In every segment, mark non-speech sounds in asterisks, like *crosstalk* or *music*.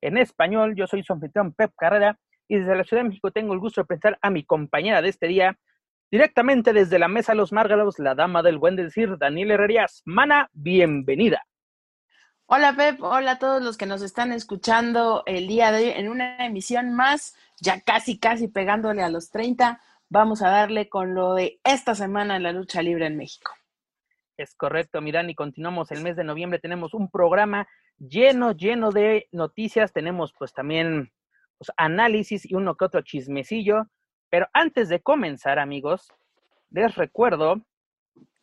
en español. Yo soy su anfitrión Pep Carrera y desde la Ciudad de México tengo el gusto de presentar a mi compañera de este día, directamente desde la Mesa de los Márgaros, la dama del buen decir, Daniel Herrerías. Mana, bienvenida. Hola Pep, hola a todos los que nos están escuchando el día de hoy en una emisión más, ya casi, casi pegándole a los 30. Vamos a darle con lo de esta semana en la lucha libre en México. Es correcto, Miran, y continuamos el mes de noviembre. Tenemos un programa lleno, lleno de noticias. Tenemos pues también pues, análisis y uno que otro chismecillo. Pero antes de comenzar, amigos, les recuerdo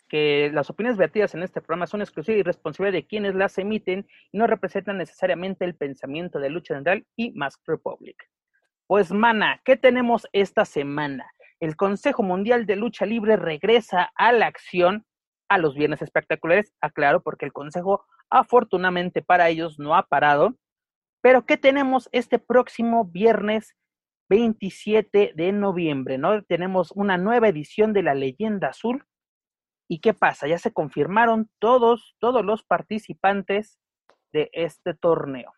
que las opiniones vertidas en este programa son exclusivas y responsabilidad de quienes las emiten y no representan necesariamente el pensamiento de Lucha Central y Mask Republic. Pues, mana, ¿qué tenemos esta semana? El Consejo Mundial de Lucha Libre regresa a la acción a los viernes espectaculares, aclaro, porque el Consejo, afortunadamente para ellos, no ha parado. Pero, ¿qué tenemos este próximo viernes 27 de noviembre? ¿no? Tenemos una nueva edición de La Leyenda Azul. ¿Y qué pasa? Ya se confirmaron todos, todos los participantes de este torneo.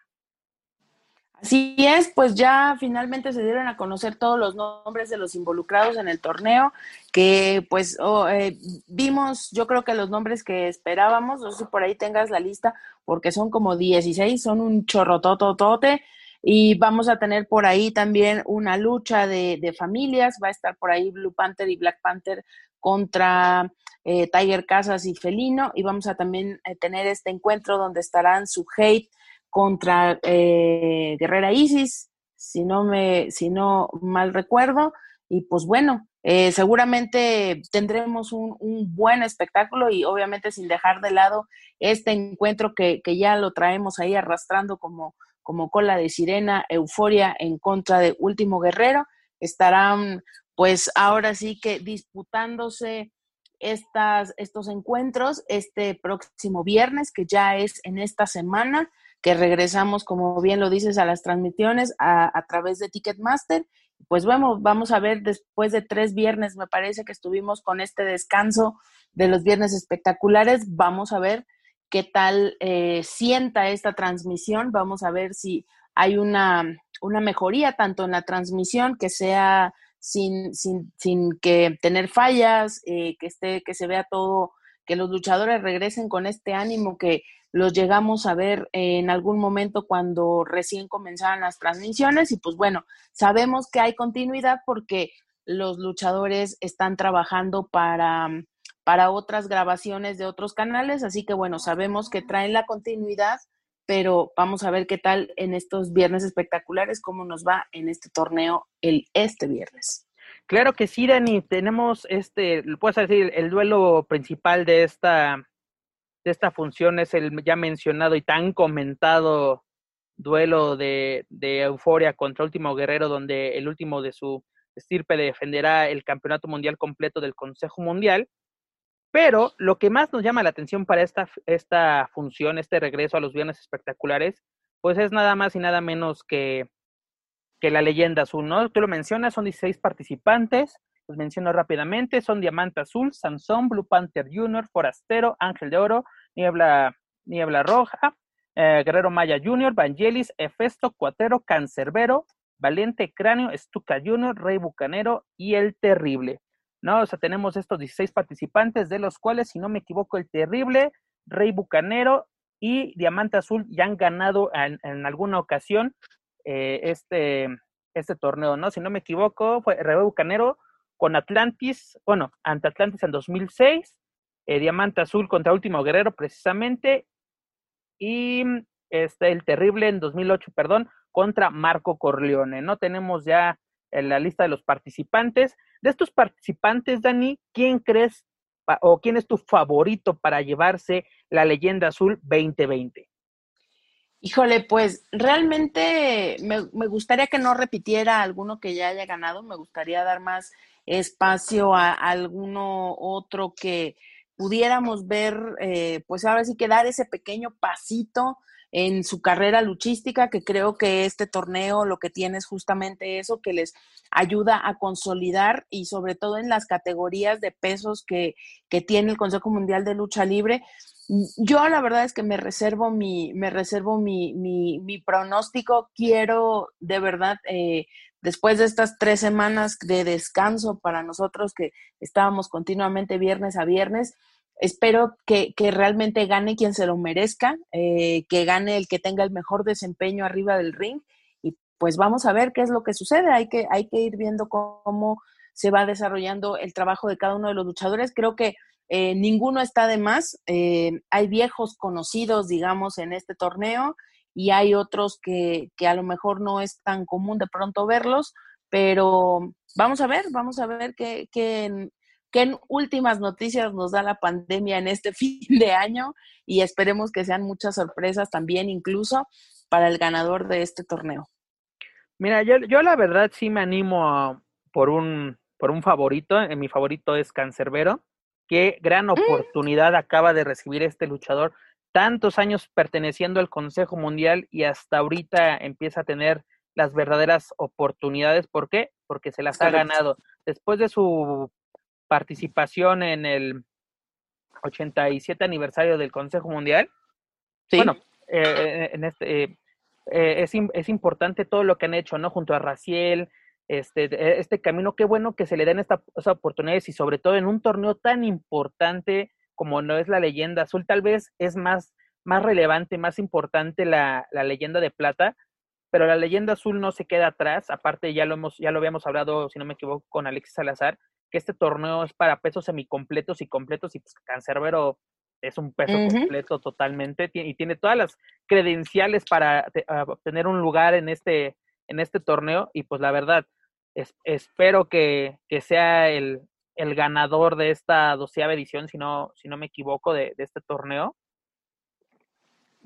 Así es, pues ya finalmente se dieron a conocer todos los nombres de los involucrados en el torneo, que pues oh, eh, vimos, yo creo que los nombres que esperábamos, no sé si por ahí tengas la lista, porque son como 16, son un chorrotototote, y vamos a tener por ahí también una lucha de, de familias, va a estar por ahí Blue Panther y Black Panther contra eh, Tiger Casas y Felino, y vamos a también eh, tener este encuentro donde estarán su hate contra eh, Guerrera Isis, si no me, si no mal recuerdo, y pues bueno, eh, seguramente tendremos un, un, buen espectáculo y obviamente sin dejar de lado este encuentro que, que ya lo traemos ahí arrastrando como, como cola de sirena, euforia en contra de Último Guerrero. Estarán pues ahora sí que disputándose estas, estos encuentros este próximo viernes, que ya es en esta semana que regresamos, como bien lo dices, a las transmisiones a, a través de Ticketmaster. Pues bueno, vamos a ver después de tres viernes, me parece que estuvimos con este descanso de los viernes espectaculares, vamos a ver qué tal eh, sienta esta transmisión, vamos a ver si hay una, una mejoría tanto en la transmisión que sea sin, sin, sin que tener fallas, eh, que esté, que se vea todo, que los luchadores regresen con este ánimo que los llegamos a ver en algún momento cuando recién comenzaban las transmisiones y pues bueno, sabemos que hay continuidad porque los luchadores están trabajando para, para otras grabaciones de otros canales, así que bueno, sabemos que traen la continuidad, pero vamos a ver qué tal en estos viernes espectaculares, cómo nos va en este torneo el este viernes. Claro que sí, Dani, tenemos este, puedes decir, el duelo principal de esta de esta función es el ya mencionado y tan comentado duelo de, de Euforia contra Último Guerrero, donde el último de su estirpe defenderá el campeonato mundial completo del Consejo Mundial. Pero lo que más nos llama la atención para esta, esta función, este regreso a los viernes espectaculares, pues es nada más y nada menos que, que la leyenda azul, ¿no? Tú lo mencionas, son 16 participantes, los menciono rápidamente, son Diamante Azul, Sansón, Blue Panther Jr., Forastero, Ángel de Oro, Niebla, Niebla Roja, eh, Guerrero Maya Jr., Vangelis, Efesto, Cuatero, Cancerbero, Valiente Cráneo, Estuca Jr., Rey Bucanero y El Terrible. ¿No? O sea, tenemos estos 16 participantes, de los cuales, si no me equivoco, El Terrible, Rey Bucanero y Diamante Azul ya han ganado en, en alguna ocasión eh, este, este torneo, ¿no? Si no me equivoco, fue Rey Bucanero con Atlantis, bueno, ante Atlantis en 2006, eh, Diamante Azul contra Último Guerrero precisamente, y este, el Terrible en 2008, perdón, contra Marco Corleone. No tenemos ya en la lista de los participantes. De estos participantes, Dani, ¿quién crees o quién es tu favorito para llevarse la leyenda azul 2020? Híjole, pues realmente me, me, gustaría que no repitiera alguno que ya haya ganado, me gustaría dar más espacio a, alguno otro que pudiéramos ver, eh, pues ahora sí que dar ese pequeño pasito en su carrera luchística, que creo que este torneo lo que tiene es justamente eso, que les ayuda a consolidar y sobre todo en las categorías de pesos que, que tiene el Consejo Mundial de Lucha Libre. Yo la verdad es que me reservo mi, me reservo mi, mi, mi pronóstico. Quiero de verdad, eh, después de estas tres semanas de descanso para nosotros que estábamos continuamente viernes a viernes, espero que, que, realmente gane quien se lo merezca, eh, que gane el que tenga el mejor desempeño arriba del ring y pues vamos a ver qué es lo que sucede. Hay que, hay que ir viendo cómo se va desarrollando el trabajo de cada uno de los luchadores. Creo que eh, ninguno está de más. Eh, hay viejos conocidos, digamos, en este torneo y hay otros que, que a lo mejor no es tan común de pronto verlos, pero vamos a ver, vamos a ver qué, qué, qué últimas noticias nos da la pandemia en este *laughs* fin de año y esperemos que sean muchas sorpresas también incluso para el ganador de este torneo. Mira, yo, yo la verdad sí me animo por un por un favorito, eh, mi favorito es Cancerbero. Qué gran mm. oportunidad acaba de recibir este luchador, tantos años perteneciendo al Consejo Mundial y hasta ahorita empieza a tener las verdaderas oportunidades. ¿Por qué? Porque se las ha ganado. Después de su participación en el 87 aniversario del Consejo Mundial. Bueno, eh, en este, eh, es, es, importante todo lo que han hecho, ¿no? Junto a Raciel, este, este camino, qué bueno que se le den estas oportunidades y sobre todo en un torneo tan importante como no es la leyenda azul, tal vez es más, más relevante, más importante la, la leyenda de plata, pero la leyenda azul no se queda atrás, aparte ya lo hemos, ya lo habíamos hablado, si no me equivoco, con Alexis Salazar, que este torneo es para pesos semicompletos y completos y pues Cancerbero es un peso completo totalmente y tiene todas las credenciales para obtener un lugar en este, en este torneo y pues la verdad, espero que, que sea el, el, ganador de esta doceava edición, si no, si no me equivoco, de, de este torneo.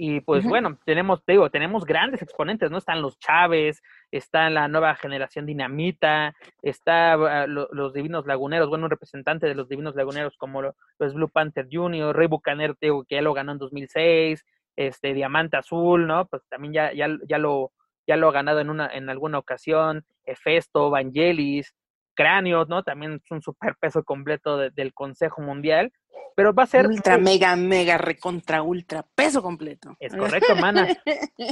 Y pues bueno, tenemos, te digo, tenemos grandes exponentes, ¿no? Están los Chávez, está la nueva generación Dinamita, está ah, los Divinos Laguneros, bueno, un representante de los Divinos Laguneros como los Blue Panther Jr., Rey Bucaner, que ya lo ganó en 2006, este Diamante Azul, ¿no? Pues también ya, ya, ya lo ya lo ha ganado en una en alguna ocasión, Hefesto, Vangelis, Cráneo, ¿no? También es un superpeso completo del Consejo Mundial pero va a ser... Ultra, mega, mega, recontra, ultra, peso completo. Es correcto, mana.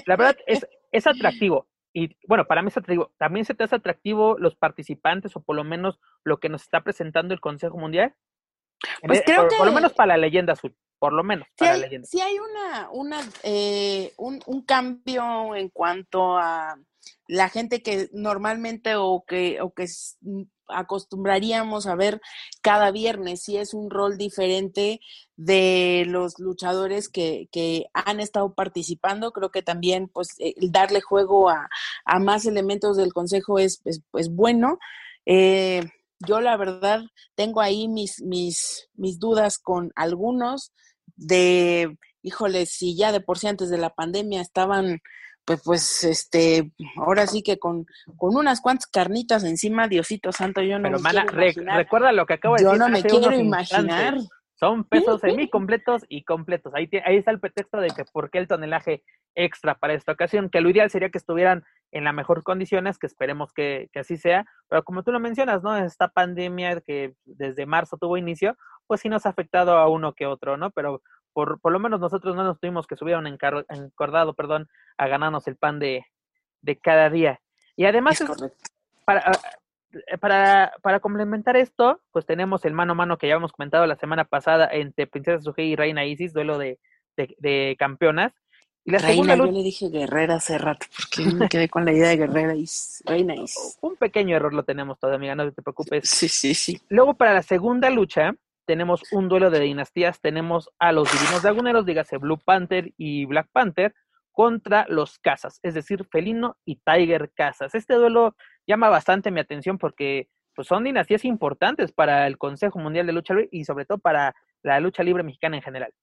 La verdad es, es atractivo. Y bueno, para mí es atractivo. También se te hace atractivo los participantes o por lo menos lo que nos está presentando el Consejo Mundial. Pues creo por, que... por lo menos para la leyenda azul, por lo menos para hay, la leyenda. Sí hay una, una eh, un, un cambio en cuanto a la gente que normalmente o que, o que acostumbraríamos a ver cada viernes, si es un rol diferente de los luchadores que, que han estado participando. Creo que también pues el darle juego a, a más elementos del consejo es, es, es bueno. Eh, yo la verdad tengo ahí mis, mis, mis dudas con algunos de, híjole, si ya de por sí antes de la pandemia estaban pues, pues, este, ahora sí que con, con unas cuantas carnitas encima, Diosito Santo, yo no Pero, me mana, quiero re- imaginar. recuerda lo que acabo de Yo decir. no me quiero imaginar. instantes. Son pesos semicompletos y completos. Ahí, ahí está el pretexto de que por qué el tonelaje extra para esta ocasión, que lo ideal sería que estuvieran en las mejores condiciones, que esperemos que, que así sea, pero como tú lo mencionas, ¿no? Esta pandemia que desde marzo tuvo inicio, pues sí nos ha afectado a uno que otro, ¿no? Pero por, por lo menos nosotros no nos tuvimos que subir a un encar- encordado, perdón, a ganarnos el pan de, de cada día. Y además, Es es- para, ah, para, para complementar esto, pues tenemos el mano a mano que ya habíamos comentado la semana pasada entre Princesa Sujei y Reina Isis, duelo de, de, de campeonas. Y la segunda lucha... yo le dije Guerrera hace rato, porque me quedé con la idea de Guerrera y Reina y... *laughs* Un pequeño error lo tenemos todavía, amiga, no te preocupes. Sí, sí, sí. Luego para la segunda lucha tenemos un duelo de dinastías, tenemos a los Divinos Dragoneros, dígase Blue Panther y Black Panther, contra los Casas, es decir, Felino y Tiger Casas. Este duelo llama bastante mi atención porque pues, son dinastías importantes para el Consejo Mundial de Lucha Libre y sobre todo para la lucha libre mexicana en general.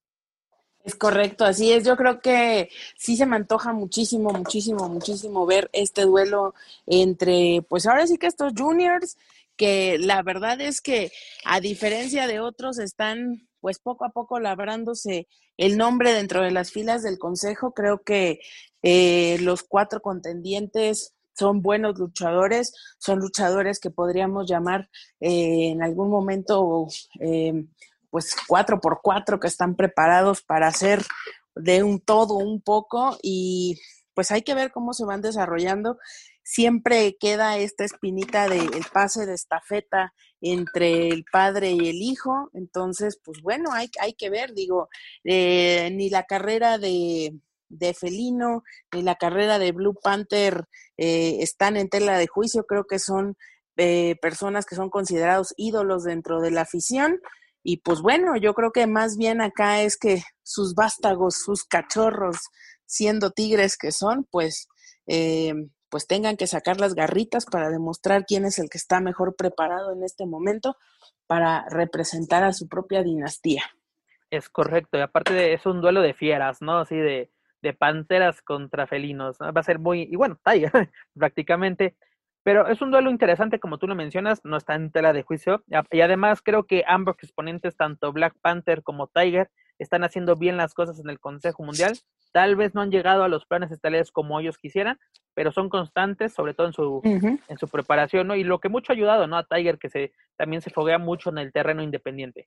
Es correcto, así es. Yo creo que sí se me antoja muchísimo, muchísimo, muchísimo ver este duelo entre, pues ahora sí que estos juniors, que la verdad es que a diferencia de otros están pues poco a poco labrándose el nombre dentro de las filas del Consejo. Creo que eh, los cuatro contendientes son buenos luchadores, son luchadores que podríamos llamar eh, en algún momento eh, pues cuatro por cuatro que están preparados para hacer de un todo un poco y pues hay que ver cómo se van desarrollando. Siempre queda esta espinita del pase de estafeta entre el padre y el hijo, entonces pues bueno, hay, hay que ver, digo, eh, ni la carrera de, de Felino ni la carrera de Blue Panther eh, están en tela de juicio, creo que son eh, personas que son considerados ídolos dentro de la afición y pues bueno, yo creo que más bien acá es que sus vástagos, sus cachorros, siendo tigres que son, pues, eh, pues tengan que sacar las garritas para demostrar quién es el que está mejor preparado en este momento para representar a su propia dinastía. Es correcto, y aparte de, es un duelo de fieras, ¿no? Así de, de panteras contra felinos, va a ser muy, y bueno, Tiger *laughs* prácticamente, pero es un duelo interesante, como tú lo mencionas, no está en tela de juicio. Y además creo que ambos exponentes, tanto Black Panther como Tiger, están haciendo bien las cosas en el Consejo Mundial. Tal vez no han llegado a los planes estelares como ellos quisieran, pero son constantes, sobre todo en su, en su preparación, ¿no? Y lo que mucho ha ayudado, ¿no? A Tiger, que se, también se foguea mucho en el terreno independiente.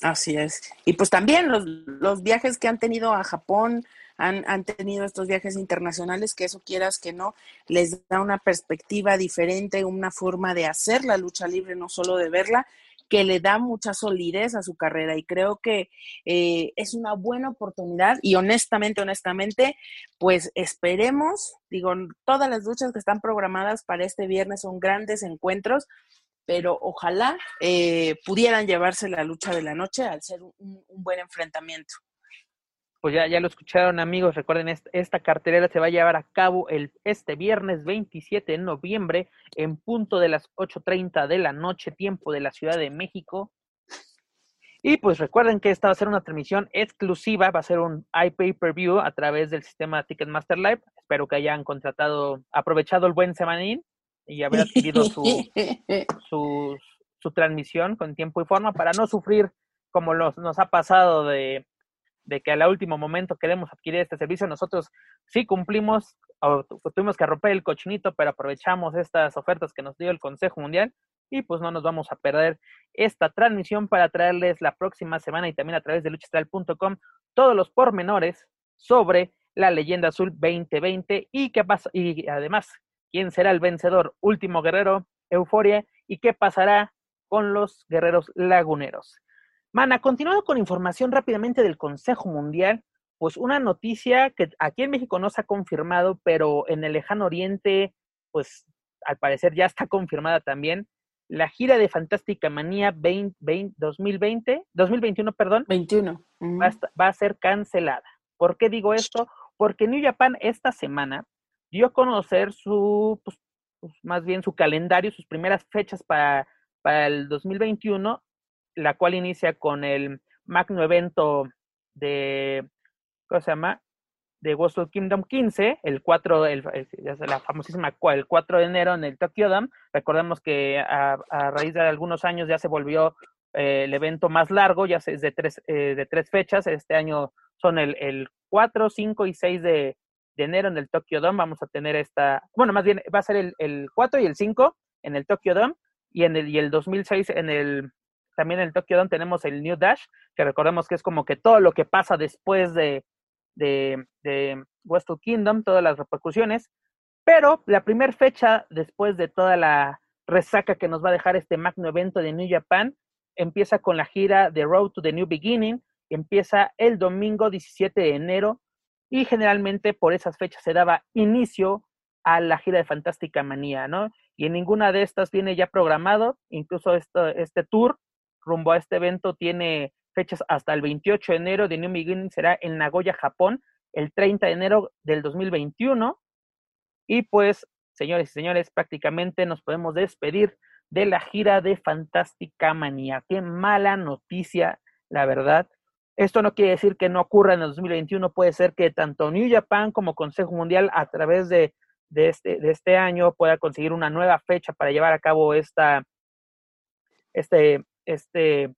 Así es. Y pues también los, los viajes que han tenido a Japón, han, han tenido estos viajes internacionales, que eso quieras que no, les da una perspectiva diferente, una forma de hacer la lucha libre, no solo de verla, que le da mucha solidez a su carrera y creo que eh, es una buena oportunidad y honestamente, honestamente, pues esperemos, digo, todas las luchas que están programadas para este viernes son grandes encuentros, pero ojalá eh, pudieran llevarse la lucha de la noche al ser un buen enfrentamiento pues ya, ya lo escucharon amigos, recuerden, esta, cartelera se va a llevar a cabo el, este viernes 27 de noviembre en punto de las 8.30 de la noche, tiempo de la Ciudad de México. Y pues recuerden que esta va a ser una transmisión exclusiva, va a ser un iPay-per-view a través del sistema Ticketmaster Live. Espero que hayan contratado, aprovechado el buen semanín y haber adquirido su, *laughs* su, su transmisión con tiempo y forma para no sufrir como los, nos ha pasado de de que al último momento queremos adquirir este servicio, nosotros sí cumplimos, tuvimos que romper el cochinito, pero aprovechamos estas ofertas que nos dio el Consejo Mundial y pues no nos vamos a perder esta transmisión para traerles la próxima semana y también a través de luchastral.com todos los pormenores sobre la leyenda azul 2020 y qué pasa y además quién será el vencedor último guerrero Euforia y qué pasará con los guerreros laguneros. Mana, continuando con información rápidamente del Consejo Mundial, pues una noticia que aquí en México no se ha confirmado, pero en el lejano oriente, pues al parecer ya está *laughs* confirmada también. La gira de Fantástica Manía 2020, 2021, perdón, 21. va, a, ser cancelada. ¿Por qué digo esto? Porque New Japan esta semana dio a conocer su, pues, pues, más bien su calendario, sus primeras fechas para, para el 2021 la cual inicia con el magno evento de, ¿cómo se llama? De Wrestle Kingdom 15, el 4, el, la famosísima el 4 de enero en el Tokyo Dome. Recordemos que a, raíz de algunos años ya se volvió eh, el evento más largo, ya es de tres, eh, de tres fechas. Este año son el, el 4, 5 y 6 de, de, enero en el Tokyo Dome. Vamos a tener esta, bueno, más bien va a ser el, el 4 y el 5 en el Tokyo Dome y en el, y el 2006 en el también en el Tokyo Dome tenemos el New Dash, que recordemos que es como que todo lo que pasa después de, de, de Wrestle Kingdom, todas las repercusiones. Pero la primera fecha, después de toda la resaca que nos va a dejar este magno evento de New Japan, empieza con la gira de Road to the New Beginning, empieza el domingo 17 de enero y generalmente por esas fechas se daba inicio a la gira de Fantástica Manía, ¿no? Y en ninguna de estas viene ya programado, incluso este tour rumbo a este evento tiene fechas hasta el 28 de enero de New Beginning, será en Nagoya, Japón, el 30 de enero del 2021. Y pues, señores y señores, prácticamente nos podemos despedir de la gira de Fantástica Manía. Qué mala noticia, la verdad. Esto no quiere decir que no ocurra en el 2021, puede ser que tanto New Japan como Consejo Mundial a través de, de, este, de este año pueda conseguir una nueva fecha para llevar a cabo esta, este, este,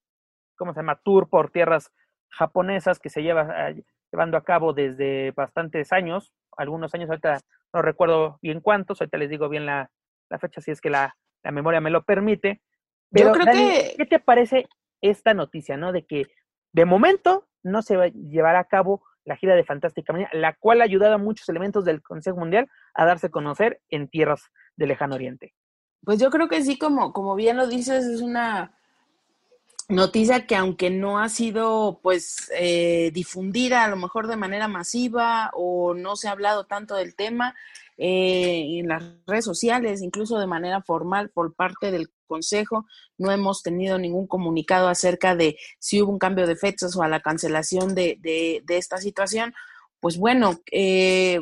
¿cómo se llama? Tour por tierras japonesas que se lleva ah, llevando a cabo desde bastantes años, algunos años, ahorita no recuerdo bien cuántos, ahorita les digo bien la, fecha si es que la, memoria me lo permite. Pero, Yo creo que... ¿qué te parece esta noticia, no? De que de momento no se va a llevar a cabo la gira de Fantástica Manía, la cual ha ayudado a muchos elementos del Consejo Mundial a darse a conocer en tierras del lejano oriente. Pues yo creo que sí, como, como bien lo dices, es una noticia que aunque no ha sido pues eh, difundida a lo mejor de manera masiva o no se ha hablado tanto del tema eh, en las redes sociales, incluso de manera formal por parte del Consejo, no hemos tenido ningún comunicado acerca de si hubo un cambio de fechas o a la cancelación de, de, esta situación. Pues bueno, eh,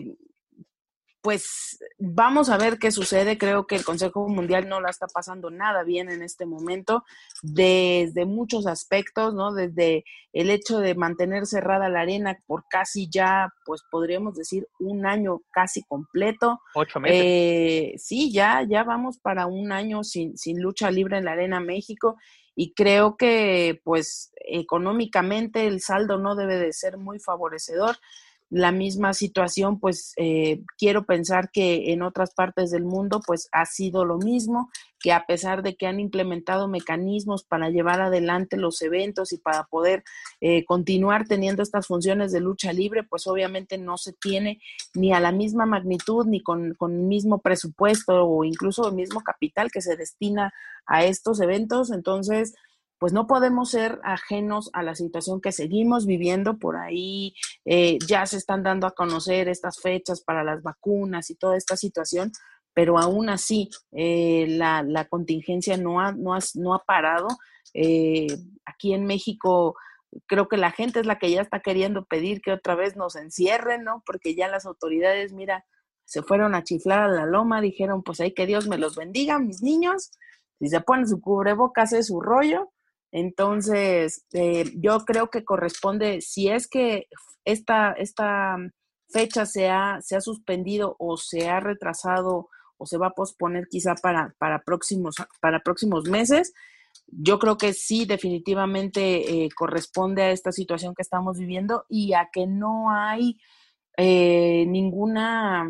pues vamos a ver qué sucede. Creo que el Consejo Mundial no la está pasando nada bien en este momento, desde muchos aspectos, ¿no? Desde el hecho de mantener cerrada la arena por casi ya, pues podríamos decir, un año casi completo. Ocho meses. Eh, sí, ya, ya vamos para un año sin, sin lucha libre en la Arena México y creo que pues económicamente el saldo no debe de ser muy favorecedor la misma situación, pues eh, quiero pensar que en otras partes del mundo, pues ha sido lo mismo, que a pesar de que han implementado mecanismos para llevar adelante los eventos y para poder eh, continuar teniendo estas funciones de lucha libre, pues obviamente no se tiene ni a la misma magnitud, ni con, con el mismo presupuesto o incluso el mismo capital que se destina a estos eventos. Entonces, pues no podemos ser ajenos a la situación que seguimos viviendo. Por ahí eh, ya se están dando a conocer estas fechas para las vacunas y toda esta situación, pero aún así eh, la, contingencia no ha, no no ha parado. Eh, aquí en México creo que la gente es la que ya está queriendo pedir que otra vez nos encierren, ¿no? Porque ya las autoridades, mira, se fueron a chiflar a la loma, dijeron, pues ahí que Dios me los bendiga, mis niños. Si se ponen su cubrebocas es su rollo, entonces, eh, yo creo que corresponde, si es que esta, esta fecha se ha, se ha suspendido o se ha retrasado o se va a posponer quizá para, para, próximos, para próximos meses, yo creo que sí, definitivamente eh, corresponde a esta situación que estamos viviendo y a que no hay eh, ninguna,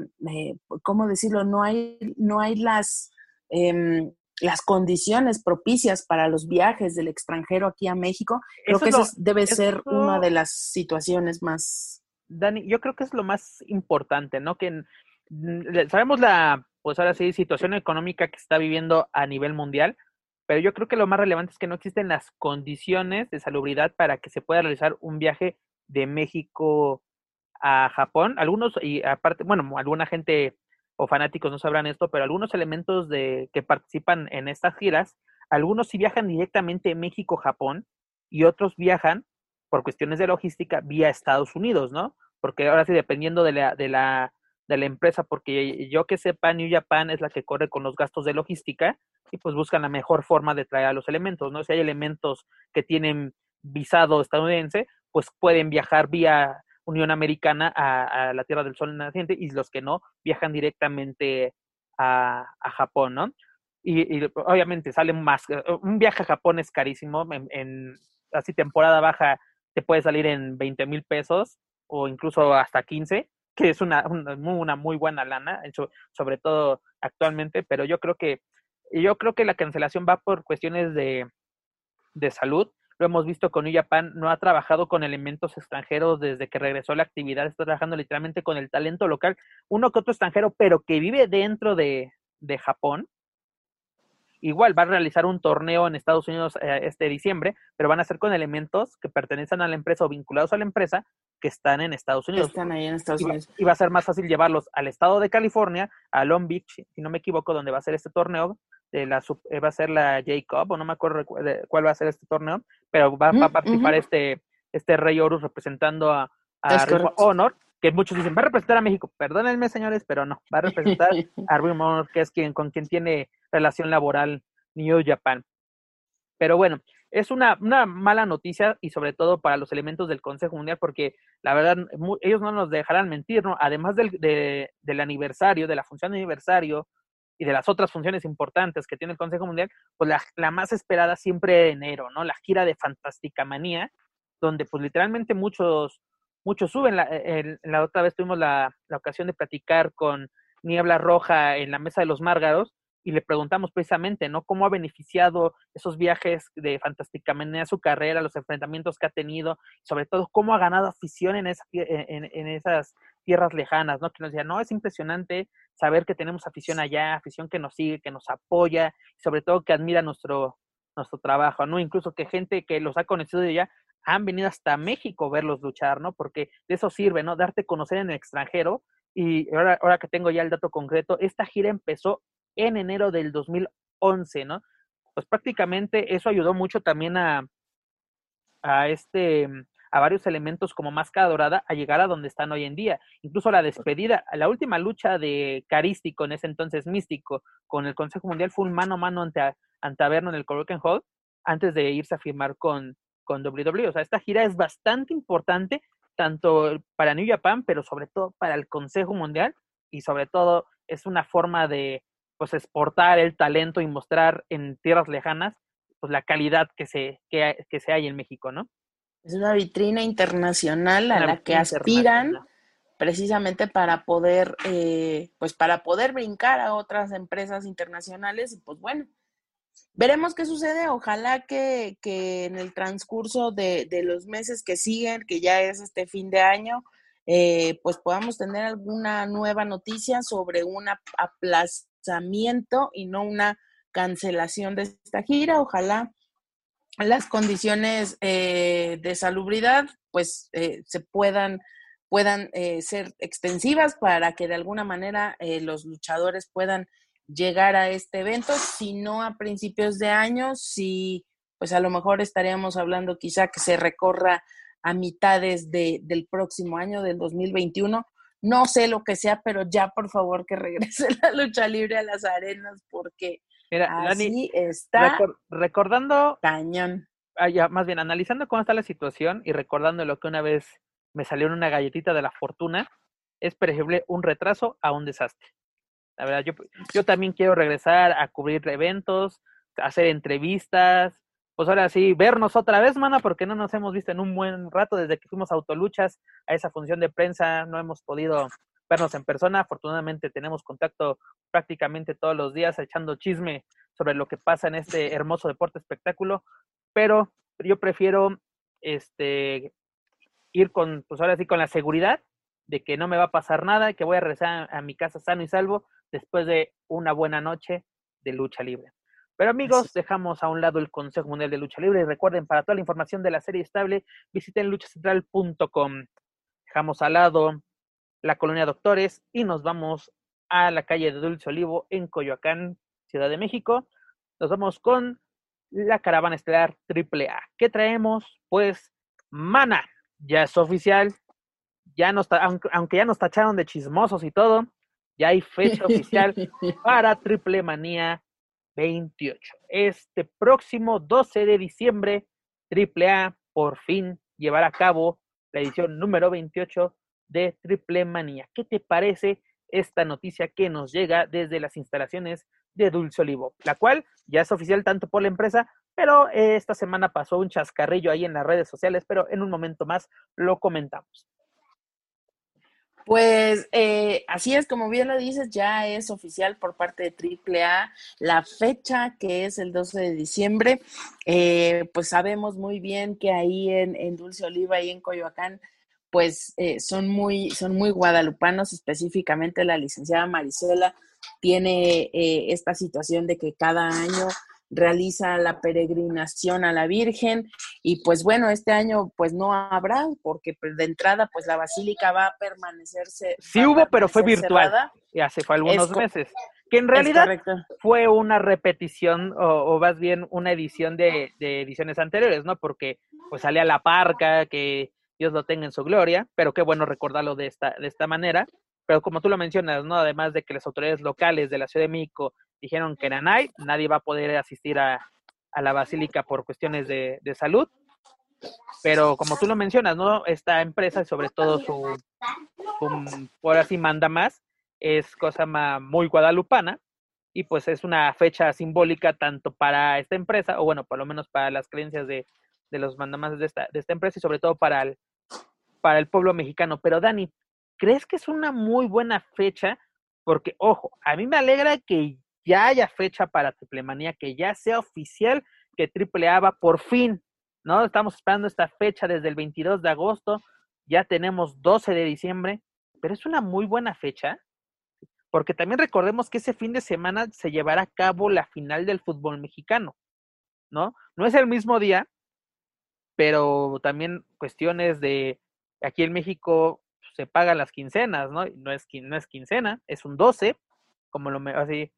¿cómo decirlo? No hay, no hay las... Em, las condiciones propicias para los viajes del extranjero aquí a México, creo que eso debe ser una de las situaciones más... Dani, yo creo que es lo más importante, ¿no? Que sabemos la, pues ahora sí, situación económica que está viviendo a nivel mundial, pero yo creo que lo más relevante es que no existen las condiciones de salubridad para que se pueda realizar un viaje de México a Japón. Algunos, y aparte, bueno, alguna gente o fanáticos no sabrán esto, pero algunos elementos de que participan en estas giras, algunos sí viajan directamente México-Japón y otros viajan por cuestiones de logística vía Estados Unidos, ¿no? Porque ahora sí, dependiendo de la, de la, de la empresa, porque yo que sepa, New Japan es la que corre con los gastos de logística y pues buscan la mejor forma de traer a los elementos, ¿no? Si hay elementos que tienen visado estadounidense, pues pueden viajar vía Unión Americana a, la Tierra del Sol naciente y los que no viajan directamente a, Japón, ¿no? Y, obviamente sale más, eh, un viaje a Japón es carísimo, en, así temporada baja te puede salir en 20 mil pesos o incluso hasta 15, que es una, una, muy buena lana, sobre todo actualmente, pero yo creo que yo creo que la cancelación va por cuestiones de, de salud lo hemos visto con New Japan, no ha trabajado con elementos extranjeros desde que regresó a la actividad, está trabajando literalmente con el talento local, uno que otro extranjero, pero que vive dentro de, Japón. igual va a realizar un torneo en Estados Unidos eh, este diciembre, pero van a ser con elementos que pertenecen a la empresa o vinculados a la empresa que están en Estados Unidos. Están ahí en Estados Y va, Unidos. y va a ser más fácil llevarlos al estado de California, a Long Beach, si no me equivoco, donde va a ser este torneo, de la sub- eh, va a ser la Jacob, o no me acuerdo cuál va a ser este torneo, pero va, va a participar este, este Rey Horus representando a, a. Honor, que muchos dicen, va a representar a México. Perdónenme, señores, pero no, va a representar *laughs* a of Honor, que es quien, con quien tiene relación laboral New Japan. Pero bueno, es una, una mala noticia y sobre todo para los elementos del Consejo Mundial, porque la verdad, ellos no nos dejarán mentir, ¿no? Además del, de- del aniversario, de la función de aniversario y de las otras funciones importantes que tiene el Consejo Mundial, pues la, la más esperada siempre de enero, ¿no? La gira de Fantástica Manía, donde pues literalmente muchos, muchos suben. La, el- la otra vez tuvimos la, la ocasión de platicar con Niebla Roja en la Mesa de los Márgaros y le preguntamos precisamente, ¿no? ¿Cómo ha beneficiado esos viajes de Fantástica Manía su carrera, los enfrentamientos que ha tenido, sobre todo cómo ha ganado afición en, en esas tierras lejanas, ¿no? Que nos decía, no, es impresionante saber que tenemos afición allá, afición que nos sigue, que nos apoya, y sobre todo que admira nuestro, nuestro trabajo, ¿no? Incluso que gente que los ha conocido de allá han venido hasta México a verlos luchar, ¿no? Porque de eso sirve, ¿no? Darte conocer en el extranjero. Y ahora, ahora que tengo ya el dato concreto, esta gira empezó en enero del 2011, ¿no? Pues prácticamente eso ayudó mucho también a, a este a varios elementos como Máscara Dorada a llegar a donde están hoy en día. Incluso la despedida, la última lucha de Carístico, en ese entonces místico, con el Consejo Mundial fue un mano a mano ante, ante Averno en el Korakuen Hall antes de irse a firmar con, con WWE. O sea, esta gira es bastante importante, tanto para New Japan, pero sobre todo para el Consejo Mundial, y sobre todo es una forma de pues exportar el talento y mostrar en tierras lejanas pues la calidad que se, que, que se hay en México, ¿no? Es una vitrina internacional a la que aspiran precisamente para poder, eh, pues para poder brincar a otras empresas internacionales y pues bueno, veremos qué sucede. Ojalá que, que en el transcurso de, de los meses que siguen, que ya es este fin de año, eh, pues podamos tener alguna nueva noticia sobre un ap- aplazamiento y no una cancelación de esta gira. Ojalá las condiciones eh, de salubridad pues eh, se puedan puedan eh, ser extensivas para que de alguna manera eh, los luchadores puedan llegar a este evento, si no a principios de año, si pues a lo mejor estaríamos hablando quizá que se recorra a mitades de, del próximo año, del 2021. No sé lo que sea, pero ya por favor que regrese *laughs* la lucha libre a las arenas porque Mira, así está recor- recordando, cañón. ah, ya, más bien analizando cómo está la situación y recordando lo que una vez me salió en una galletita de la fortuna, es preferible un retraso a un desastre. La verdad, yo, yo también quiero regresar a cubrir eventos, hacer entrevistas, pues ahora sí, vernos otra vez, mana, porque no nos hemos visto en un buen rato desde que fuimos a autoluchas a esa función de prensa, no hemos podido vernos en persona, afortunadamente tenemos contacto prácticamente todos los días echando chisme sobre lo que pasa en este hermoso deporte espectáculo, pero yo prefiero este ir con, pues ahora sí, con la seguridad de que no me va a pasar nada, que voy a regresar a, a mi casa sano y salvo después de una buena noche de lucha libre. Pero amigos, dejamos a un lado el Consejo Mundial de Lucha Libre y recuerden, para toda la información de la serie estable, visiten luchacentral.com. Dejamos al lado la colonia Doctores y nos vamos a la calle de Dulce Olivo en Coyoacán, Ciudad de México. Nos vamos con la caravana estelar AAA. ¿Qué traemos? Pues Mana, ya es oficial, ya nos aunque ya nos tacharon de chismosos y todo, ya hay fecha oficial *laughs* para Triple Manía 28. Este próximo 12 de diciembre, AAA por fin llevará a cabo la edición número 28 de Triple Manía. ¿Qué te parece esta noticia que nos llega desde las instalaciones de Dulce Olivo? La cual ya es oficial tanto por la empresa, pero eh, esta semana pasó un chascarrillo ahí en las redes sociales, pero en un momento más lo comentamos. Pues eh, así es, como bien lo dices, ya es oficial por parte de AAA la fecha que es el 12 de diciembre. Eh, pues sabemos muy bien que ahí en, en Dulce Oliva y en Coyoacán, pues eh, son, muy, son muy guadalupanos, específicamente la licenciada Marisela tiene eh, esta situación de que cada año realiza la peregrinación a la Virgen y pues bueno, este año pues no habrá porque pues, de entrada pues la basílica va a permanecerse. Sí hubo, pero fue virtual. Y hace fue algunos meses. Que en realidad fue una repetición o, más bien una edición de, de, ediciones anteriores, ¿no? Porque pues salía la parca, que Dios lo tenga en su gloria, pero qué bueno recordarlo de esta, de esta manera. Pero como tú lo mencionas, ¿no? Además de que las autoridades locales de la Ciudad de México dijeron que Nanay, nadie va a poder asistir a, la basílica por cuestiones de, salud. Pero como tú lo mencionas, ¿no? Esta empresa, sobre todo su, por así manda más, es cosa muy guadalupana y pues es una fecha simbólica tanto para esta empresa, o bueno, por lo menos para las creencias de, los mandamás de esta, de esta empresa y sobre todo para el, para el pueblo mexicano. Pero Dani, ¿crees que es una muy buena fecha? Porque, ojo, a mí me alegra que ya haya fecha para Triplemanía, que ya sea oficial que Triple A va por fin, ¿no? Estamos esperando esta fecha desde el 22 de agosto, ya tenemos 12 de diciembre, pero es una muy buena fecha, porque también recordemos que ese fin de semana se llevará a cabo la final del fútbol mexicano, ¿no? No es el mismo día, pero también cuestiones de aquí en México se pagan las quincenas, ¿no? No es, no es quincena, es un 12, como lo así.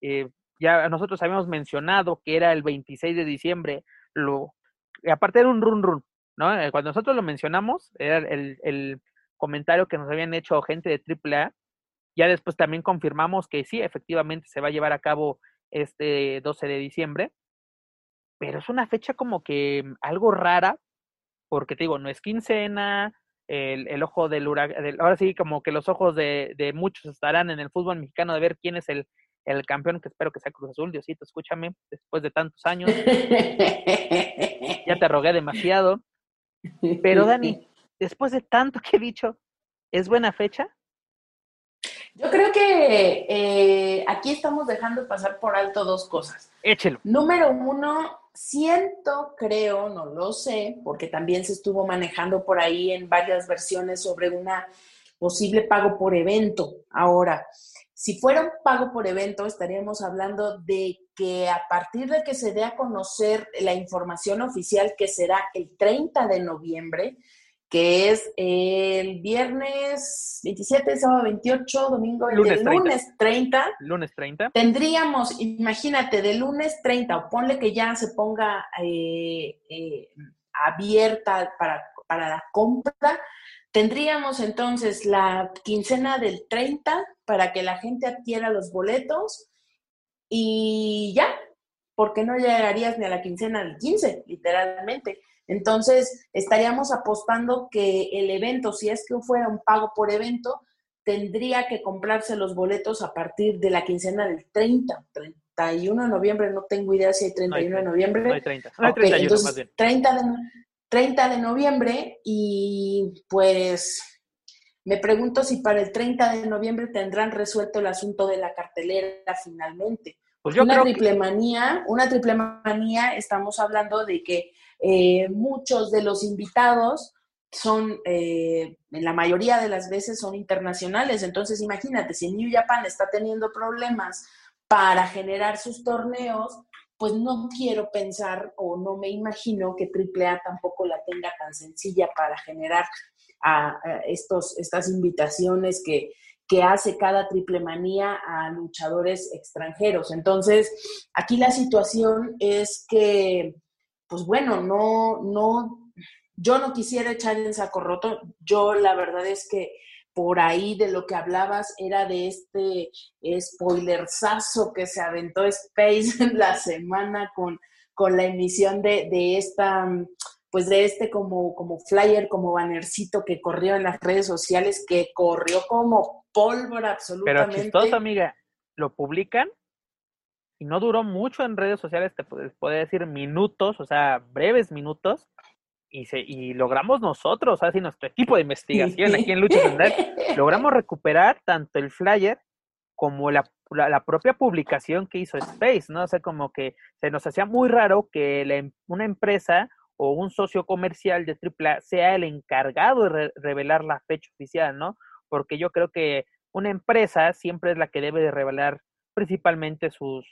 Eh, ya nosotros habíamos mencionado que era el 26 de diciembre, lo, aparte era un run run, ¿no? Eh, cuando nosotros lo mencionamos, era el, el comentario que nos habían hecho gente de AAA, ya después también confirmamos que sí, efectivamente se va a llevar a cabo este 12 de diciembre, pero es una fecha como que algo rara, porque te digo, no es quincena, el, ojo del huracán, ahora sí, como que los ojos de, de, muchos estarán en el fútbol mexicano de ver quién es el, el campeón, que espero que sea Cruz Azul, Diosito, escúchame, después de tantos años. ya te rogué demasiado. *laughs* Pero Dani, después de tanto que he dicho, ¿es buena fecha? Yo creo que eh, aquí estamos dejando pasar por alto dos cosas. Échelo. Número uno, siento, creo, no lo sé, porque también se estuvo manejando por ahí en varias versiones sobre una posible pago por evento. Ahora, si fuera un pago por evento, estaríamos hablando de que a partir de que se dé a conocer la información oficial que será el 30 de noviembre, que es el viernes 27, sábado 28, domingo lunes, 30. lunes 30. Lunes 30. Tendríamos, imagínate, de lunes 30, o ponle que ya se ponga eh, eh, abierta para, para la compra, tendríamos entonces la quincena del 30 para que la gente adquiera los boletos y ya, porque no llegarías ni a la quincena del 15, literalmente. Entonces, estaríamos apostando que el evento, si es que fuera un pago por evento, tendría que comprarse los boletos a partir de la quincena del 30, 31 de noviembre, no tengo idea si hay 31 de noviembre. No hay 30, no hay 31, entonces, más bien. 30 de, 30 de noviembre y pues me pregunto si para el 30 de noviembre tendrán resuelto el asunto de la cartelera finalmente. Pues una triple manía, una triple manía, estamos hablando de que eh, muchos de los invitados son, eh, en la mayoría de las veces son internacionales. Entonces, imagínate, si New Japan está teniendo problemas para generar sus torneos, pues no quiero pensar o no me imagino que AAA tampoco la tenga tan sencilla para generar a, estos, estas invitaciones que, que hace cada triple manía a luchadores extranjeros. Entonces, aquí la situación es que pues bueno, no, no, yo no quisiera echar en saco roto. Yo la verdad es que por ahí de lo que hablabas era de este spoilerzazo que se aventó Space *laughs* en la semana con, con la emisión de, de esta pues de este como, como flyer, como bannercito que corrió en las redes sociales, que corrió como pólvora absolutamente. Pero chistoso, amiga, lo publican y no duró mucho en redes sociales, te puedo decir minutos, o sea, breves minutos, y, se, y logramos nosotros, así nuestro equipo de investigación aquí en Lucha Central, logramos *laughs* recuperar tanto el flyer como la, la, propia publicación que hizo Space, ¿no? O sea, como que se nos hacía muy raro que em, una empresa o un socio comercial de AAA sea el encargado de revelar la fecha oficial, ¿no? Porque yo creo que una empresa siempre es la que debe de revelar principalmente sus,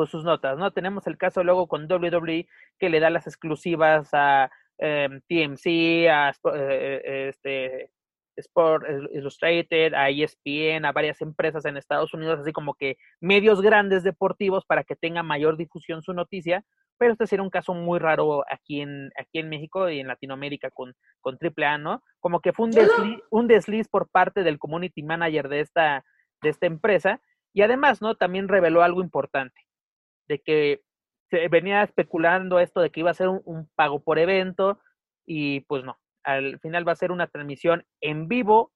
pues, sus notas, ¿no? Tenemos el caso luego con WWE que le da las exclusivas a em, TMC, a eh, este, Sport Illustrated, a ESPN, a varias empresas en Estados Unidos, así como que medios grandes deportivos para que tenga mayor difusión su noticia, pero este sería un caso muy raro aquí en, aquí en México y en Latinoamérica con, con AAA, ¿no? Como que fue un desliz, un desliz por parte del community manager de esta, de esta empresa y además, ¿no? También reveló algo importante, de que se venía especulando esto de que iba a ser un pago por evento y pues no, al final va a ser una transmisión en vivo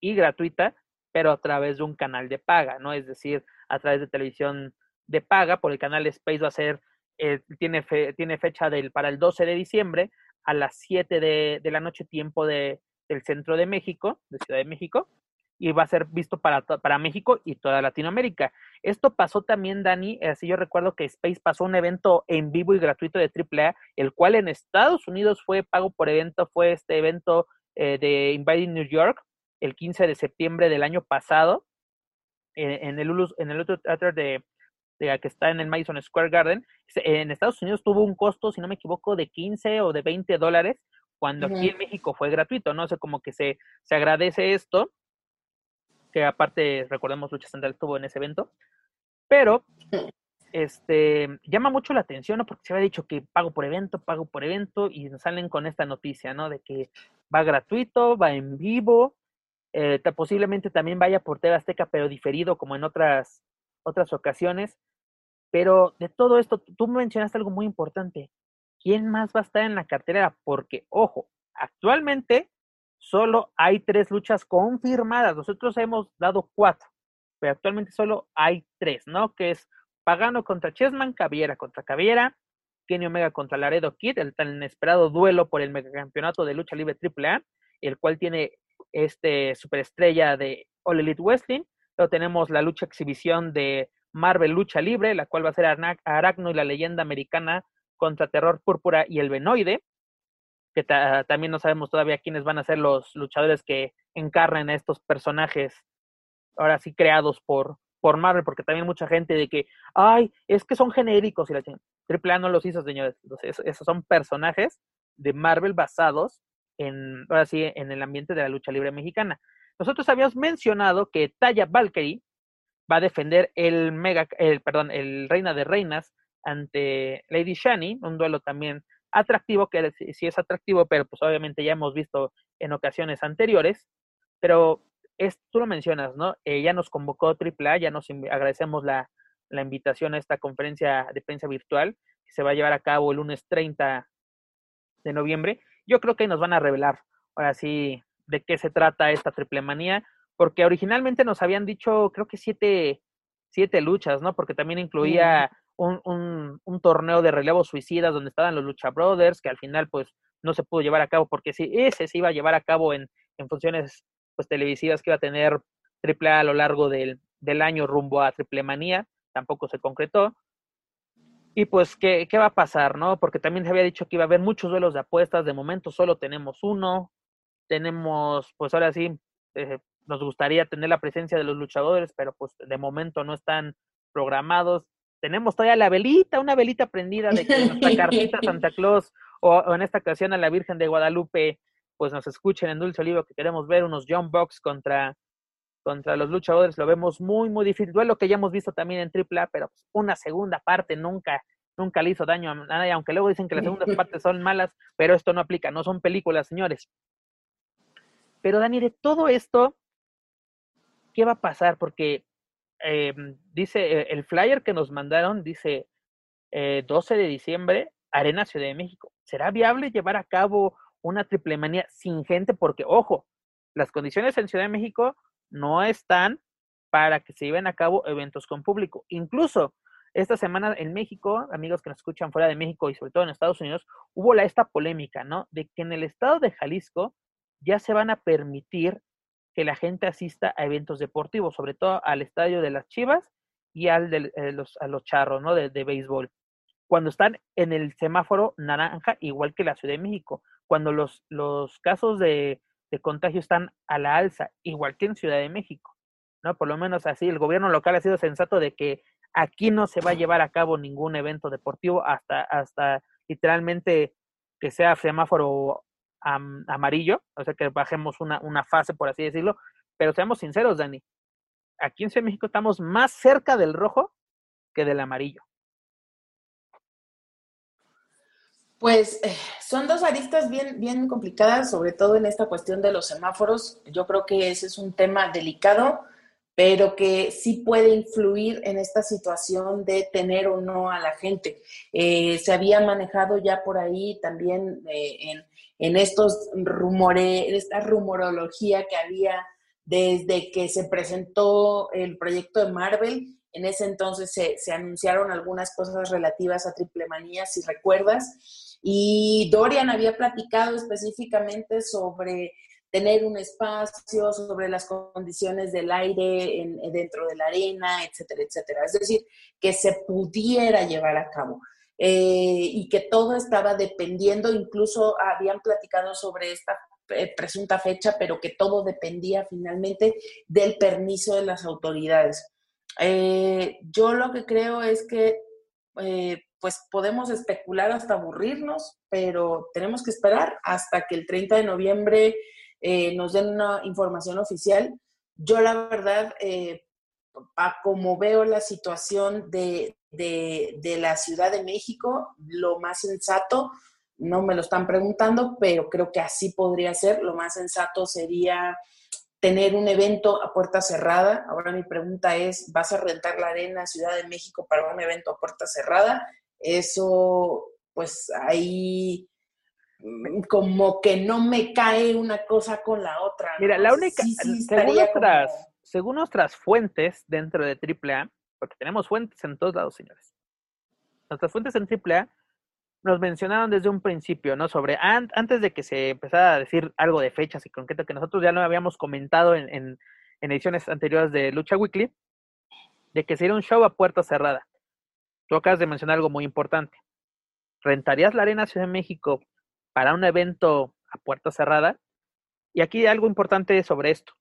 y gratuita, pero a través de un canal de paga, ¿no? Es decir, a través de televisión de paga, por el canal Space va a ser, eh, tiene, tiene fecha del, para el 12 de diciembre a las 7 de, de la noche, tiempo de, del centro de México, de Ciudad de México, y va a ser visto para, para México y toda Latinoamérica. Esto pasó también, Dani, así yo recuerdo que Space pasó un evento en vivo y gratuito de AAA, el cual en Estados Unidos fue pago por evento, fue este evento eh, de Inviting New York, el 15 de septiembre del año pasado, en, el, en el otro teatro de, de, que está en el Madison Square Garden. En Estados Unidos tuvo un costo, si no me equivoco, de 15 o de 20 dólares, cuando aquí en México fue gratuito, ¿no? sé, como que se, se agradece esto que aparte, recordemos, Lucha Central estuvo en ese evento, pero este, llama mucho la atención, ¿no? Porque se había dicho que pago por evento, pago por evento, y salen con esta noticia, ¿no? De que va gratuito, va en vivo, eh, posiblemente también vaya por TV Azteca, pero diferido como en otras, otras ocasiones. Pero de todo esto, tú mencionaste algo muy importante. ¿Quién más va a estar en la cartera? Porque, ojo, actualmente solo hay tres luchas confirmadas. Nosotros hemos dado cuatro, pero actualmente solo hay tres, ¿no? Que es Pagano contra Chessman, Caviera contra Caviera, Kenny Omega contra Laredo Kid, el tan esperado duelo por el megacampeonato de lucha libre AAA, el cual tiene este superestrella de All Elite Wrestling. Luego tenemos la lucha exhibición de Marvel Lucha Libre, la cual va a ser Aracno y la leyenda americana contra Terror Púrpura y el Venoide que también no sabemos todavía quiénes van a ser los luchadores que encarnen a estos personajes, ahora sí creados por, por Marvel, porque también mucha gente de que, ay, es que son genéricos y la Triple A no los hizo, señores. Entonces, esos son personajes de Marvel basados en, ahora sí, en el ambiente de la lucha libre mexicana. Nosotros habíamos mencionado que Taya Valkyrie va a defender el mega, el, perdón, el Reina de Reinas ante Lady Shani, un duelo también atractivo, que sí es atractivo, pero pues obviamente ya hemos visto en ocasiones anteriores, pero es, tú lo mencionas, ¿no? Eh, ya nos convocó AAA, ya nos agradecemos la, la, invitación a esta conferencia de prensa virtual que se va a llevar a cabo el lunes 30 de noviembre. Yo creo que nos van a revelar ahora sí de qué se trata esta triple manía, porque originalmente nos habían dicho, creo que siete, siete luchas, ¿no? Porque también incluía un, un, torneo de relevos suicidas donde estaban los Lucha Brothers, que al final pues no se pudo llevar a cabo porque si ese se iba a llevar a cabo en, en funciones pues televisivas que iba a tener AAA a lo largo del, del año rumbo a Triple Manía, tampoco se concretó. Y pues, ¿qué, ¿qué va a pasar, no? Porque también se había dicho que iba a haber muchos duelos de apuestas, de momento solo tenemos uno, tenemos, pues ahora sí, eh, nos gustaría tener la presencia de los luchadores, pero pues de momento no están programados tenemos todavía la velita, una velita prendida de que nuestra *laughs* cartita Santa Claus o, en esta ocasión a la Virgen de Guadalupe pues nos escuchen en Dulce Olivo que queremos ver unos John Box contra, contra los luchadores, lo vemos muy, muy difícil. Duelo que ya hemos visto también en AAA, pero pues, una segunda parte nunca, nunca le hizo daño a nadie, aunque luego dicen que las segundas *laughs* partes son malas, pero esto no aplica, no son películas, señores. Pero Dani, de todo esto, ¿qué va a pasar? Porque eh, dice, eh, el flyer que nos mandaron dice eh, 12 de diciembre, Arena Ciudad de México. ¿Será viable llevar a cabo una triple manía sin gente? Porque, ojo, las condiciones en Ciudad de México no están para que se lleven a cabo eventos con público. Incluso esta semana en México, amigos que nos escuchan fuera de México y sobre todo en Estados Unidos, hubo la, esta polémica, ¿no? De que en el estado de Jalisco ya se van a permitir que la gente asista a eventos deportivos, sobre todo al estadio de las Chivas y al de eh, los, a los charros, ¿no? De, de, béisbol. Cuando están en el semáforo naranja, igual que la Ciudad de México. Cuando los, los casos de, de contagio están a la alza, igual que en Ciudad de México, ¿no? Por lo menos así, el gobierno local ha sido sensato de que aquí no se va a llevar a cabo ningún evento deportivo hasta, hasta literalmente que sea semáforo amarillo, o sea, que bajemos una, una fase, por así decirlo, pero seamos sinceros, Dani, aquí en Ciudad de México estamos más cerca del rojo que del amarillo. Pues eh, son dos aristas bien, bien complicadas, sobre todo en esta cuestión de los semáforos. Yo creo que ese es un tema delicado, pero que sí puede influir en esta situación de tener o no a la gente. Eh, se había manejado ya por ahí también eh, en, en, estos rumores, esta rumorología que había desde que se presentó el proyecto de Marvel. En ese entonces se, anunciaron algunas cosas relativas a triple manía, si recuerdas y Dorian había platicado específicamente sobre tener un espacio, sobre las condiciones del aire en, dentro de la arena, etcétera, etcétera. Es decir, que se pudiera llevar a cabo. Eh, y que todo estaba dependiendo, incluso habían platicado sobre esta eh, presunta fecha, pero que todo dependía finalmente del permiso de las autoridades. Eh, yo lo que creo es que pues podemos especular hasta aburrirnos, pero tenemos que esperar hasta que el 30 de noviembre nos den una información oficial. Yo la verdad, a como veo la situación de, de, la Ciudad de México, lo más sensato, no me lo están preguntando, pero creo que así podría ser, lo más sensato sería tener un evento a puerta cerrada. Ahora mi pregunta es, ¿vas a rentar la arena Ciudad de México para un evento a puerta cerrada? eso pues ahí mm, como que no me cae una cosa con la otra. Mira, la única, según, nuestras, según nuestras fuentes dentro de AAA, porque tenemos fuentes en todos lados, señores. Nuestras fuentes en AAA nos mencionaron desde un principio, ¿no? Sobre antes de que se empezara a decir algo de fechas y concreto que nosotros ya lo habíamos comentado en, en, en ediciones anteriores de Lucha Weekly, de que sería un show a puerta cerrada. Tú acabas de mencionar algo muy importante. ¿Rentarías la Arena Ciudad de México para un evento a puerta cerrada? Y aquí hay algo importante sobre esto.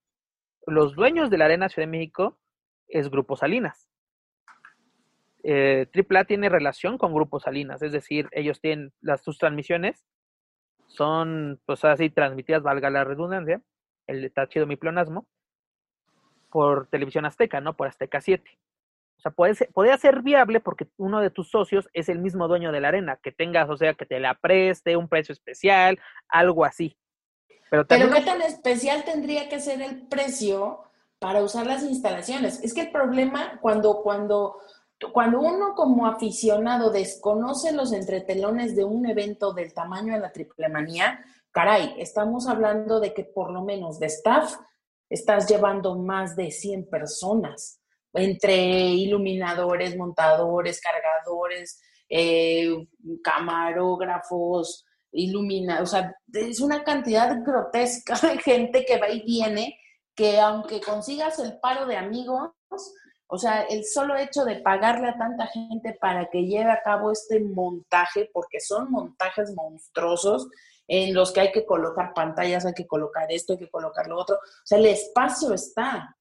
Los dueños de la Arena Ciudad de México es Grupo Salinas. Eh, AAA tiene relación con Grupo Salinas, es decir, ellos tienen las sus transmisiones son pues así transmitidas, valga la redundancia, el está chido mi plonasmo, por televisión azteca, ¿no? Por Azteca 7. O sea, puede ser, podría ser viable porque uno de tus socios es el mismo dueño de la arena, que tengas, o sea, que te la preste, un precio especial, algo así. Pero, Pero ¿qué tan especial tendría que ser el precio para usar las instalaciones? Es que el problema cuando, cuando, cuando uno como aficionado desconoce los entretelones de un evento del tamaño de la triple manía, caray, estamos hablando de que por lo menos de staff estás llevando más de 100 personas entre iluminadores, montadores, cargadores, eh, camarógrafos, ilumina, o sea, es una cantidad grotesca de gente que va y viene, que aunque consigas el paro de amigos, o sea, el solo hecho de pagarle a tanta gente para que lleve a cabo este montaje, porque son montajes monstruosos en los que hay que colocar pantallas, hay que colocar esto, hay que colocar lo otro, o sea, el espacio está,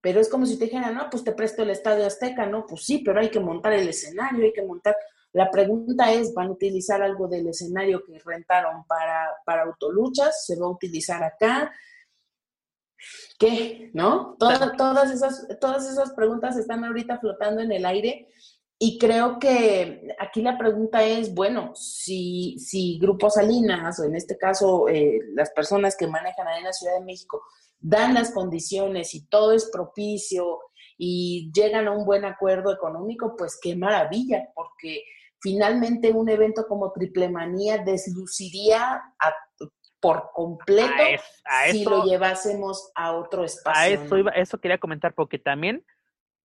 pero es como si te dijeran, no, pues te presto el Estadio Azteca, ¿no? Pues sí, pero hay que montar el escenario, hay que montar. La pregunta es, ¿van a utilizar algo del escenario que rentaron para, para autoluchas? ¿Se va a utilizar acá? ¿Qué? ¿No? Todas, todas, esas, todas esas preguntas están ahorita flotando en el aire y creo que aquí la pregunta es, bueno, si, si Grupo Salinas, o en este caso eh, las personas que manejan ahí en la Ciudad de México, dan las condiciones y todo es propicio y llegan a un buen acuerdo económico, pues qué maravilla, porque finalmente un evento como Triple Manía desluciría por completo si lo llevásemos a otro espacio. A eso, iba, eso quería comentar, porque también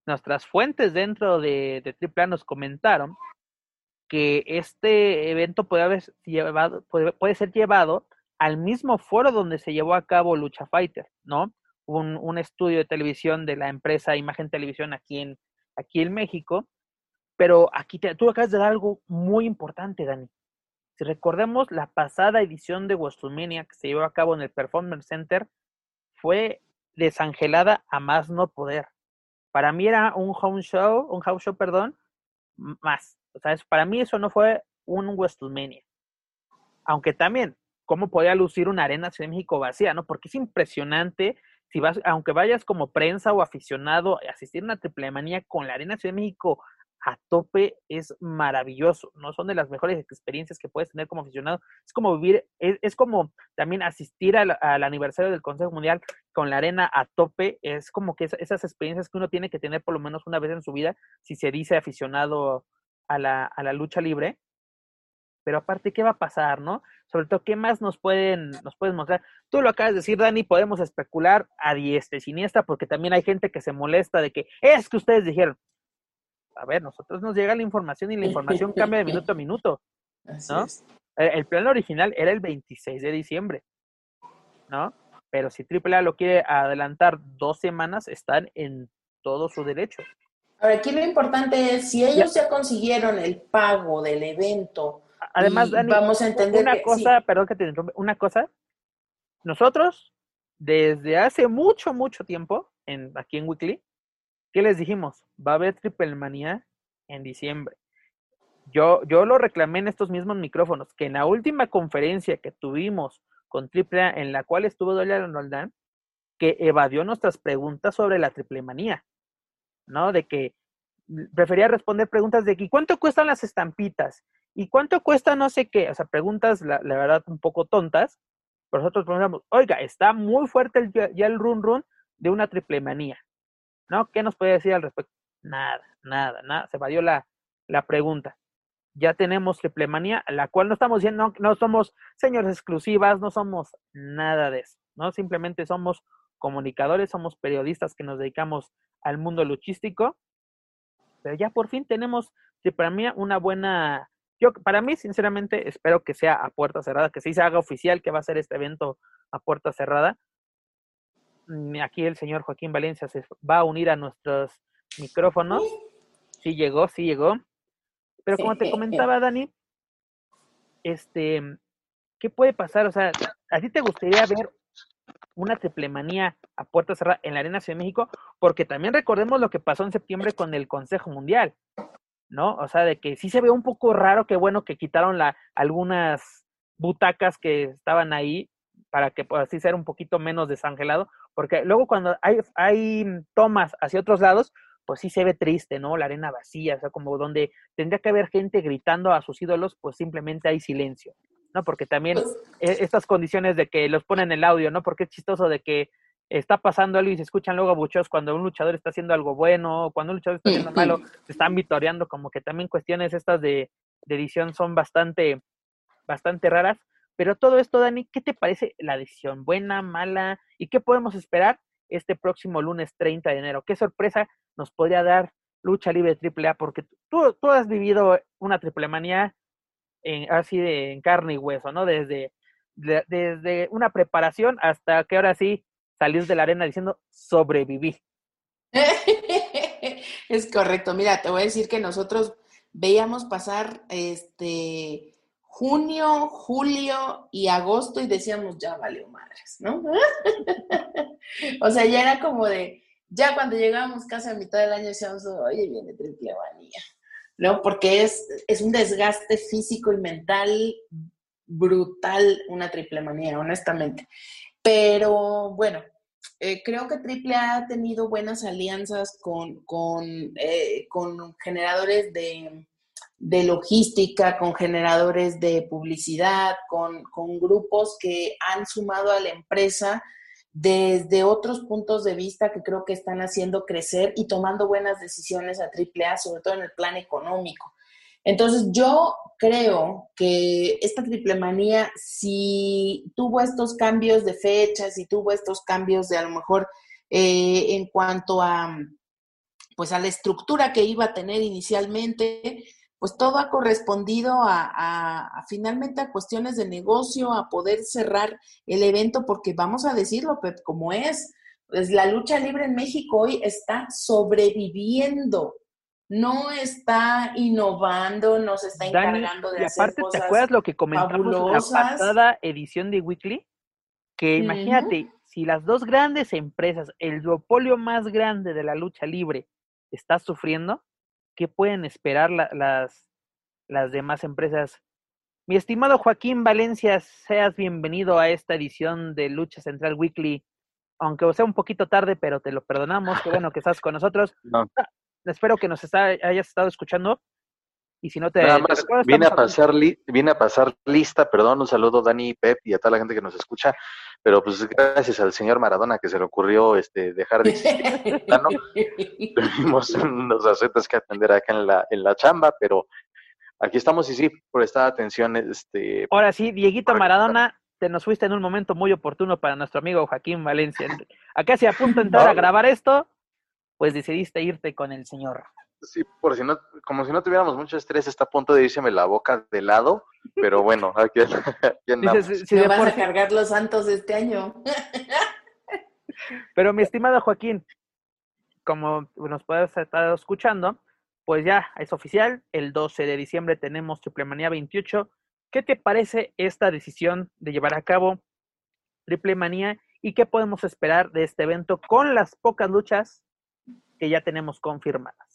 nuestras fuentes dentro de, de AAA nos comentaron que este evento puede, haber llevado, puede, puede ser llevado al mismo foro donde se llevó a cabo Lucha Fighter, ¿no? Un, un estudio de televisión de la empresa Imagen Televisión aquí en, aquí en México, pero aquí te, tú acabas de dar algo muy importante, Dani. Si recordemos la pasada edición de WrestleMania que se llevó a cabo en el Performance Center, fue desangelada a más no poder. Para mí era un home show, un house show, perdón, más. O sea, para mí eso no fue un WrestleMania. Aunque también, ¿cómo podía lucir una arena Ciudad de México vacía, no? Porque es impresionante, si vas, aunque vayas como prensa o aficionado a asistir a una triple manía con la arena Ciudad de México a tope es maravilloso, ¿no? Son de las mejores experiencias que puedes tener como aficionado. Es como vivir, es, como también asistir al, aniversario del Consejo Mundial con la arena a tope, es como que esas experiencias que uno tiene que tener por lo menos una vez en su vida, si se dice aficionado a la, a la lucha libre. Pero aparte, ¿qué va a pasar, no? Sobre todo, ¿qué más nos pueden, nos pueden mostrar? Tú lo acabas de decir, Dani, podemos especular a diestra y siniestra, porque también hay gente que se molesta de que es que ustedes dijeron, a ver, nosotros nos llega la información y la información cambia de minuto a minuto, *laughs* ¿no? El, plan original era el 26 de diciembre, ¿no? Pero si AAA lo quiere adelantar dos semanas, están en todo su derecho. Ahora, aquí lo importante es, si ellos ya, consiguieron el pago del evento, además, Dani, vamos a entender una cosa, perdón que te interrumpa, una cosa, nosotros, desde hace mucho, mucho tiempo, en, aquí en Weekly, ¿Qué les dijimos? Va a haber Triple Manía en diciembre. Yo, yo lo reclamé en estos mismos micrófonos, que en la última conferencia que tuvimos con Triple en la cual estuvo Dolia Roldán, que evadió nuestras preguntas sobre la Triple Manía, ¿no? De que prefería responder preguntas de que ¿cuánto cuestan las estampitas? ¿Y cuánto cuesta no sé qué? O sea, preguntas, la, verdad, un poco tontas. Pero nosotros preguntamos, oiga, está muy fuerte el, ya el run run de una triple manía. ¿No? ¿Qué nos puede decir al respecto? Nada, nada, nada. Se valió la, la pregunta. Ya tenemos triplemanía, la cual no estamos diciendo, no, no somos señores exclusivas, no somos nada de eso, ¿no? Simplemente somos comunicadores, somos periodistas que nos dedicamos al mundo luchístico, pero ya por fin tenemos triplemanía una buena, yo para mí sinceramente espero que sea a puerta cerrada, que sí se haga oficial que va a ser este evento a puerta cerrada, aquí el señor Joaquín Valencia se va a unir a nuestros micrófonos. Sí llegó, sí llegó. Pero como te comentaba, Dani, este, ¿qué puede pasar? O sea, ¿a ti te gustaría ver una triplemanía a puerta cerrada en la Arena Ciudad de México? Porque también recordemos lo que pasó en septiembre con el Consejo Mundial, ¿no? O sea, de que sí se ve un poco raro, que bueno que quitaron la, algunas butacas que estaban ahí para que así ser un poquito menos desangelado, porque luego cuando hay, hay tomas hacia otros lados, pues sí se ve triste, ¿no? La arena vacía, o sea, como donde tendría que haber gente gritando a sus ídolos, pues simplemente hay silencio, ¿no? Porque también pues e, estas condiciones de que los ponen el audio, ¿no? Porque es chistoso de que está pasando algo y se escuchan luego buchos cuando un luchador está haciendo algo bueno, cuando un luchador está haciendo *clears throat* malo, se están vitoreando, como que también cuestiones estas de, de edición son bastante, bastante raras. Pero todo esto, Dani, ¿qué te parece la decisión? ¿Buena, mala? ¿Y qué podemos esperar este próximo lunes 30 de enero? ¿Qué sorpresa nos podría dar Lucha Libre AAA? Porque tú, tú has vivido una triple manía en, así de en carne y hueso, ¿no? Desde, desde una preparación hasta que ahora sí salir de la arena diciendo sobreviví. *laughs* es correcto. Mira, te voy a decir que nosotros veíamos pasar este junio, julio y agosto y decíamos, ya valió madres, ¿no? *laughs* o sea, ya era como de, ya cuando llegábamos casi a mitad del año decíamos, oye, viene triple manía, ¿no? Porque es, es un desgaste físico y mental brutal una triple manía, honestamente. Pero bueno, eh, creo que Triple ha tenido buenas alianzas con, con, eh, con generadores de, de logística, con generadores de publicidad, con, grupos que han sumado a la empresa desde otros puntos de vista que creo que están haciendo crecer y tomando buenas decisiones a AAA, sobre todo en el plan económico. Entonces, yo creo que esta triple manía, si tuvo estos cambios de fechas, si tuvo estos cambios de a lo mejor eh, en cuanto a, pues a la estructura que iba a tener inicialmente, pues todo ha correspondido a, finalmente a cuestiones de negocio, a poder cerrar el evento, porque vamos a decirlo, Pep, como es, pues la lucha libre en México hoy está sobreviviendo, no está innovando, no se está encargando de y hacer aparte, cosas ¿te acuerdas lo que comentamos en la pasada edición de Weekly? Que imagínate, si las dos grandes empresas, el duopolio más grande de la lucha libre, está sufriendo, ¿qué pueden esperar la- las, las demás empresas? Mi estimado Joaquín Valencia, seas bienvenido a esta edición de Lucha Central Weekly, aunque sea un poquito tarde, pero te lo perdonamos, qué bueno que estás con nosotros. *laughs* No. Espero que nos está- hayas estado escuchando. Y si no te, Nada más, vine a, pasar li- vine a pasar lista, perdón, un saludo Dani, Pep y a toda la gente que nos escucha, pero pues gracias al señor Maradona que se le ocurrió este dejar de existir, plano. *laughs* tuvimos unos asuntos que atender acá en la, en la chamba, pero aquí estamos y sí, por esta atención, este, Ahora sí, Dieguito. Maradona, te nos fuiste en un momento muy oportuno para nuestro amigo Joaquín Valencia. Acá si a punto de entrar a grabar esto, pues decidiste irte con el señor. Sí, por si no, como si no tuviéramos mucho estrés, está a punto de irse la boca de lado, pero *laughs* bueno, aquí, aquí andamos. Dices, si Me de vas por a cargar los santos este año. Pero mi estimado Joaquín, como nos puedes estar escuchando, pues ya es oficial, el 12 de diciembre tenemos Triple Manía 28. ¿Qué te parece esta decisión de llevar a cabo Triple Manía y qué podemos esperar de este evento con las pocas luchas que ya tenemos confirmadas?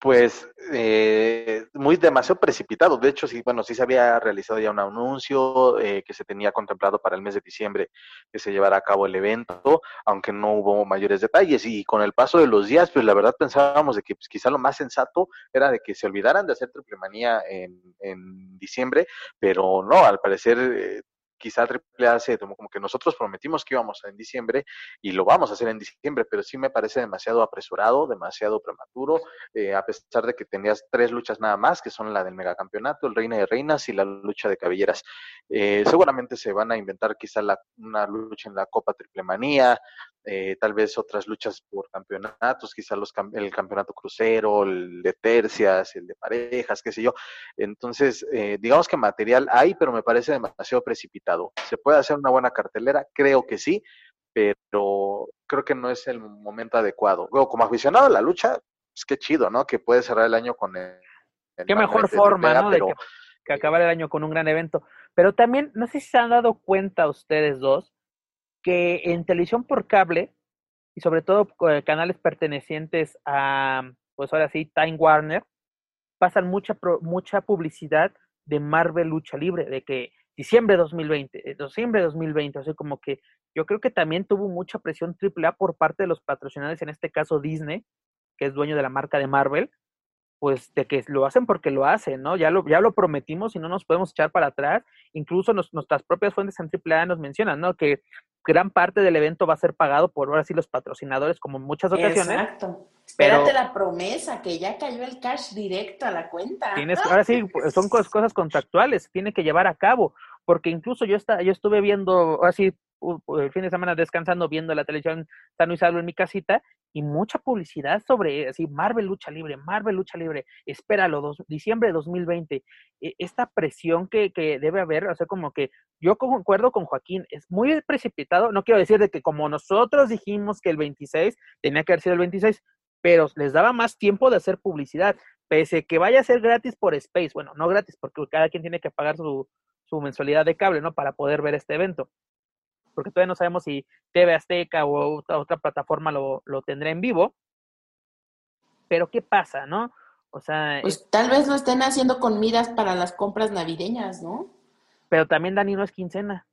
Pues eh, muy demasiado precipitado. De hecho, sí, bueno, sí se había realizado ya un anuncio eh, que se tenía contemplado para el mes de diciembre que se llevara a cabo el evento, aunque no hubo mayores detalles. Y con el paso de los días, pues la verdad pensábamos de que pues, quizá lo más sensato era de que se olvidaran de hacer triple manía en, en diciembre, pero no, al parecer eh, quizá AAA se tomó como que nosotros prometimos que íbamos en diciembre y lo vamos a hacer en diciembre, pero sí me parece demasiado apresurado, demasiado prematuro, eh, a pesar de que tenías tres luchas nada más, que son la del megacampeonato, el Reina de Reinas y la lucha de cabelleras. Eh, seguramente se van a inventar quizá la, una lucha en la Copa Triple Manía, eh, tal vez otras luchas por campeonatos, quizá los, el campeonato crucero, el de tercias, el de parejas, qué sé yo. Entonces, eh, digamos que material hay, pero me parece demasiado precipitado. ¿Se puede hacer una buena cartelera? Creo que sí, pero creo que no es el momento adecuado. Luego, como aficionado a la lucha, pues qué chido, ¿no? Que puede cerrar el año con el... el Qué mejor de forma, ¿no? De pero- que, que acabar el año con un gran evento. Pero también, no sé si se han dado cuenta ustedes dos, que en televisión por cable, y sobre todo eh, canales pertenecientes a, pues ahora sí, Time Warner, pasan mucha, mucha publicidad de Marvel Lucha Libre, de que diciembre 2020, eh, diciembre 2020, así como que yo creo que también tuvo mucha presión AAA por parte de los patrocinadores, en este caso Disney, que es dueño de la marca de Marvel, pues de que lo hacen porque lo hacen, ¿no? Ya lo, ya lo prometimos y no nos podemos echar para atrás. Incluso nos- nuestras propias fuentes en AAA nos mencionan, ¿no? Que gran parte del evento va a ser pagado por ahora sí los patrocinadores, como en muchas ocasiones. Exacto. Pero- Espérate la promesa, que ya cayó el cash directo a la cuenta. Tienes, ahora sí, son cos- cosas contractuales, tiene que llevar a cabo, porque incluso yo, está, yo estuve viendo, ahora sí, u- u- el fin de semana descansando, viendo la televisión sano y salvo en mi casita, y mucha publicidad sobre, así, Marvel Lucha Libre, Marvel Lucha Libre, espéralo, dos, diciembre de 2020, e- esta presión que, que debe haber, o sea, como que yo concuerdo con Joaquín, es muy precipitado, no quiero decir de que como nosotros dijimos que el 26, tenía que haber sido el 26, pero les daba más tiempo de hacer publicidad pese que vaya a ser gratis por Space, bueno, no gratis porque cada quien tiene que pagar su, su mensualidad de cable, ¿no? Para poder ver este evento. Porque todavía no sabemos si TV Azteca o otra, otra plataforma lo, lo tendrá en vivo. Pero ¿qué pasa, no? O sea, es- Pues tal vez lo estén haciendo con miras para las compras navideñas, ¿no? pero también Dani no es quincena.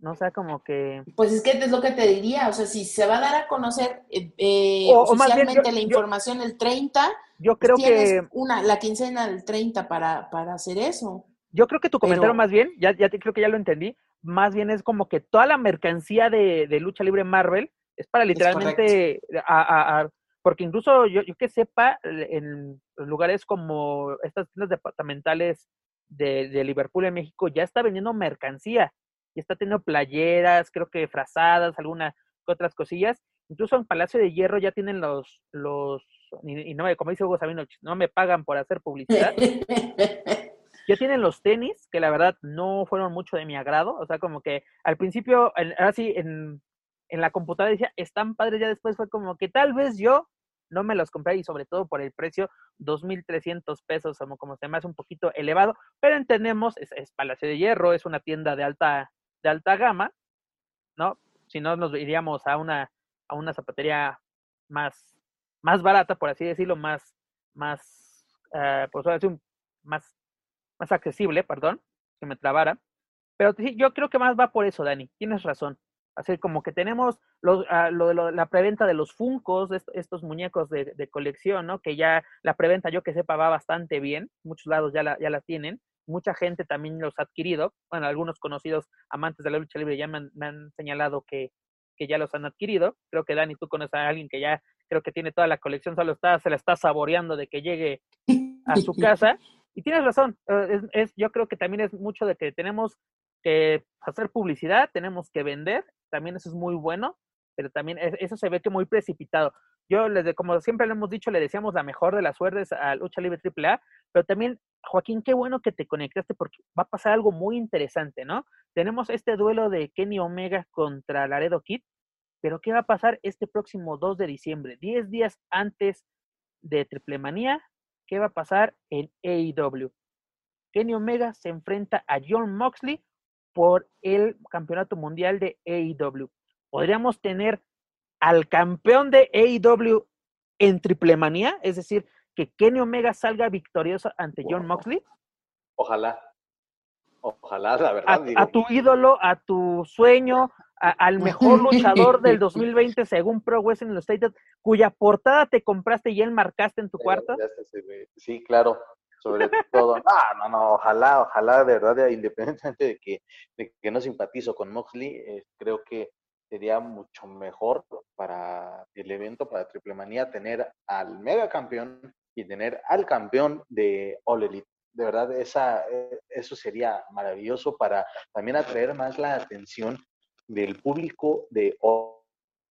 No o sea, como que... Pues es que es lo que te diría, o sea, si se va a dar a conocer eh, eh, o bien, oficialmente yo- la yo- información el 30, Yo pues creo tienes que... una, la quincena del 30 para, para hacer eso. Yo creo que tu comentario Pero- más bien, ya, ya te, creo que ya lo entendí, más bien es como que toda la mercancía de, de lucha libre Marvel es para literalmente, a- a- a- porque incluso yo, yo que sepa, en lugares como estas tiendas departamentales de, de Liverpool en México ya está vendiendo mercancía, ya está teniendo playeras, creo que frazadas, algunas otras cosillas, incluso en Palacio de Hierro ya tienen los, los, y, y no me, como dice Hugo Sabino, no me pagan por hacer publicidad, *laughs* ya tienen los tenis, que la verdad no fueron mucho de mi agrado. O sea, como que al principio, en- ahora sí, en, en la computadora decía, están padres, ya después fue como que tal vez yo no me los compré y sobre todo por el precio, 2.300 pesos, como, como se me hace un poquito elevado, pero entendemos, es, es, Palacio de Hierro, es una tienda de alta, de alta gama, ¿no? Si no, nos iríamos a una, a una zapatería más, más barata, por así decirlo, más, más, uh, pues más, más accesible, perdón, que me trabara. Pero yo creo que más va por eso, Dani, tienes razón. Así como que tenemos uh, lo, lo, la preventa de los Funcos, de estos muñecos de, de, colección, ¿no? Que ya la preventa, yo que sepa, va bastante bien. Muchos lados ya la, ya la tienen. Mucha gente también los ha adquirido. Bueno, algunos conocidos amantes de la lucha libre ya me han, me han señalado que, que ya los han adquirido. Creo que Dani, tú conoces a alguien que ya creo que tiene toda la colección, solo está, se la está saboreando de que llegue a su casa. Y tienes razón, es, es, yo creo que también es mucho de que tenemos que hacer publicidad, tenemos que vender, también eso es muy bueno, pero también eso se ve que muy precipitado. Yo, les, como siempre le hemos dicho, le decíamos la mejor de las suertes a Lucha Libre AAA, pero también, Joaquín, qué bueno que te conectaste porque va a pasar algo muy interesante, ¿no? Tenemos este duelo de Kenny Omega contra Laredo Kid, pero ¿qué va a pasar este próximo 2 de diciembre? 10 días antes de Triple Manía, ¿qué va a pasar en AEW? Kenny Omega se enfrenta a John Moxley por el campeonato mundial de AEW. Podríamos tener al campeón de AEW en Triple Manía, es decir, que Kenny Omega salga victorioso ante John Moxley. Ojalá. Ojalá, la verdad. A, digo. a tu ídolo, a tu sueño, a, al mejor luchador del *laughs* 2020 según Pro Wrestling Illustrated, cuya portada te compraste y él marcaste en tu cuarto. Sí, claro, sobre todo. No, no, no, ojalá, ojalá, de verdad, independientemente de que, de que no simpatizo con Moxley, eh, creo que sería mucho mejor para el evento, para Triple Manía, tener al mega campeón y tener al campeón de All Elite. De verdad, esa, eso sería maravilloso para también atraer más la atención del público de All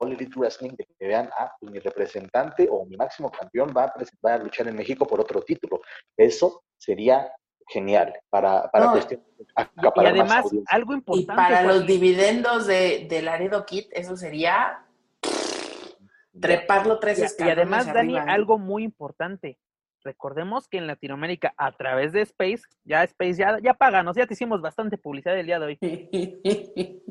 Elite Wrestling, de que vean, ah, pues mi representante o mi máximo campeón va a, va a luchar en México por otro título. Eso sería genial para, para No, cuestión Y además, algo Y importante. para los dividendos de, de Laredo Kit, eso sería treparlo tres y, y escalones además, Dani, arriba, algo muy importante. Recordemos que en Latinoamérica, a través de Space, ya Space, ya, ya páganos, ya te hicimos bastante publicidad el día de hoy. *laughs*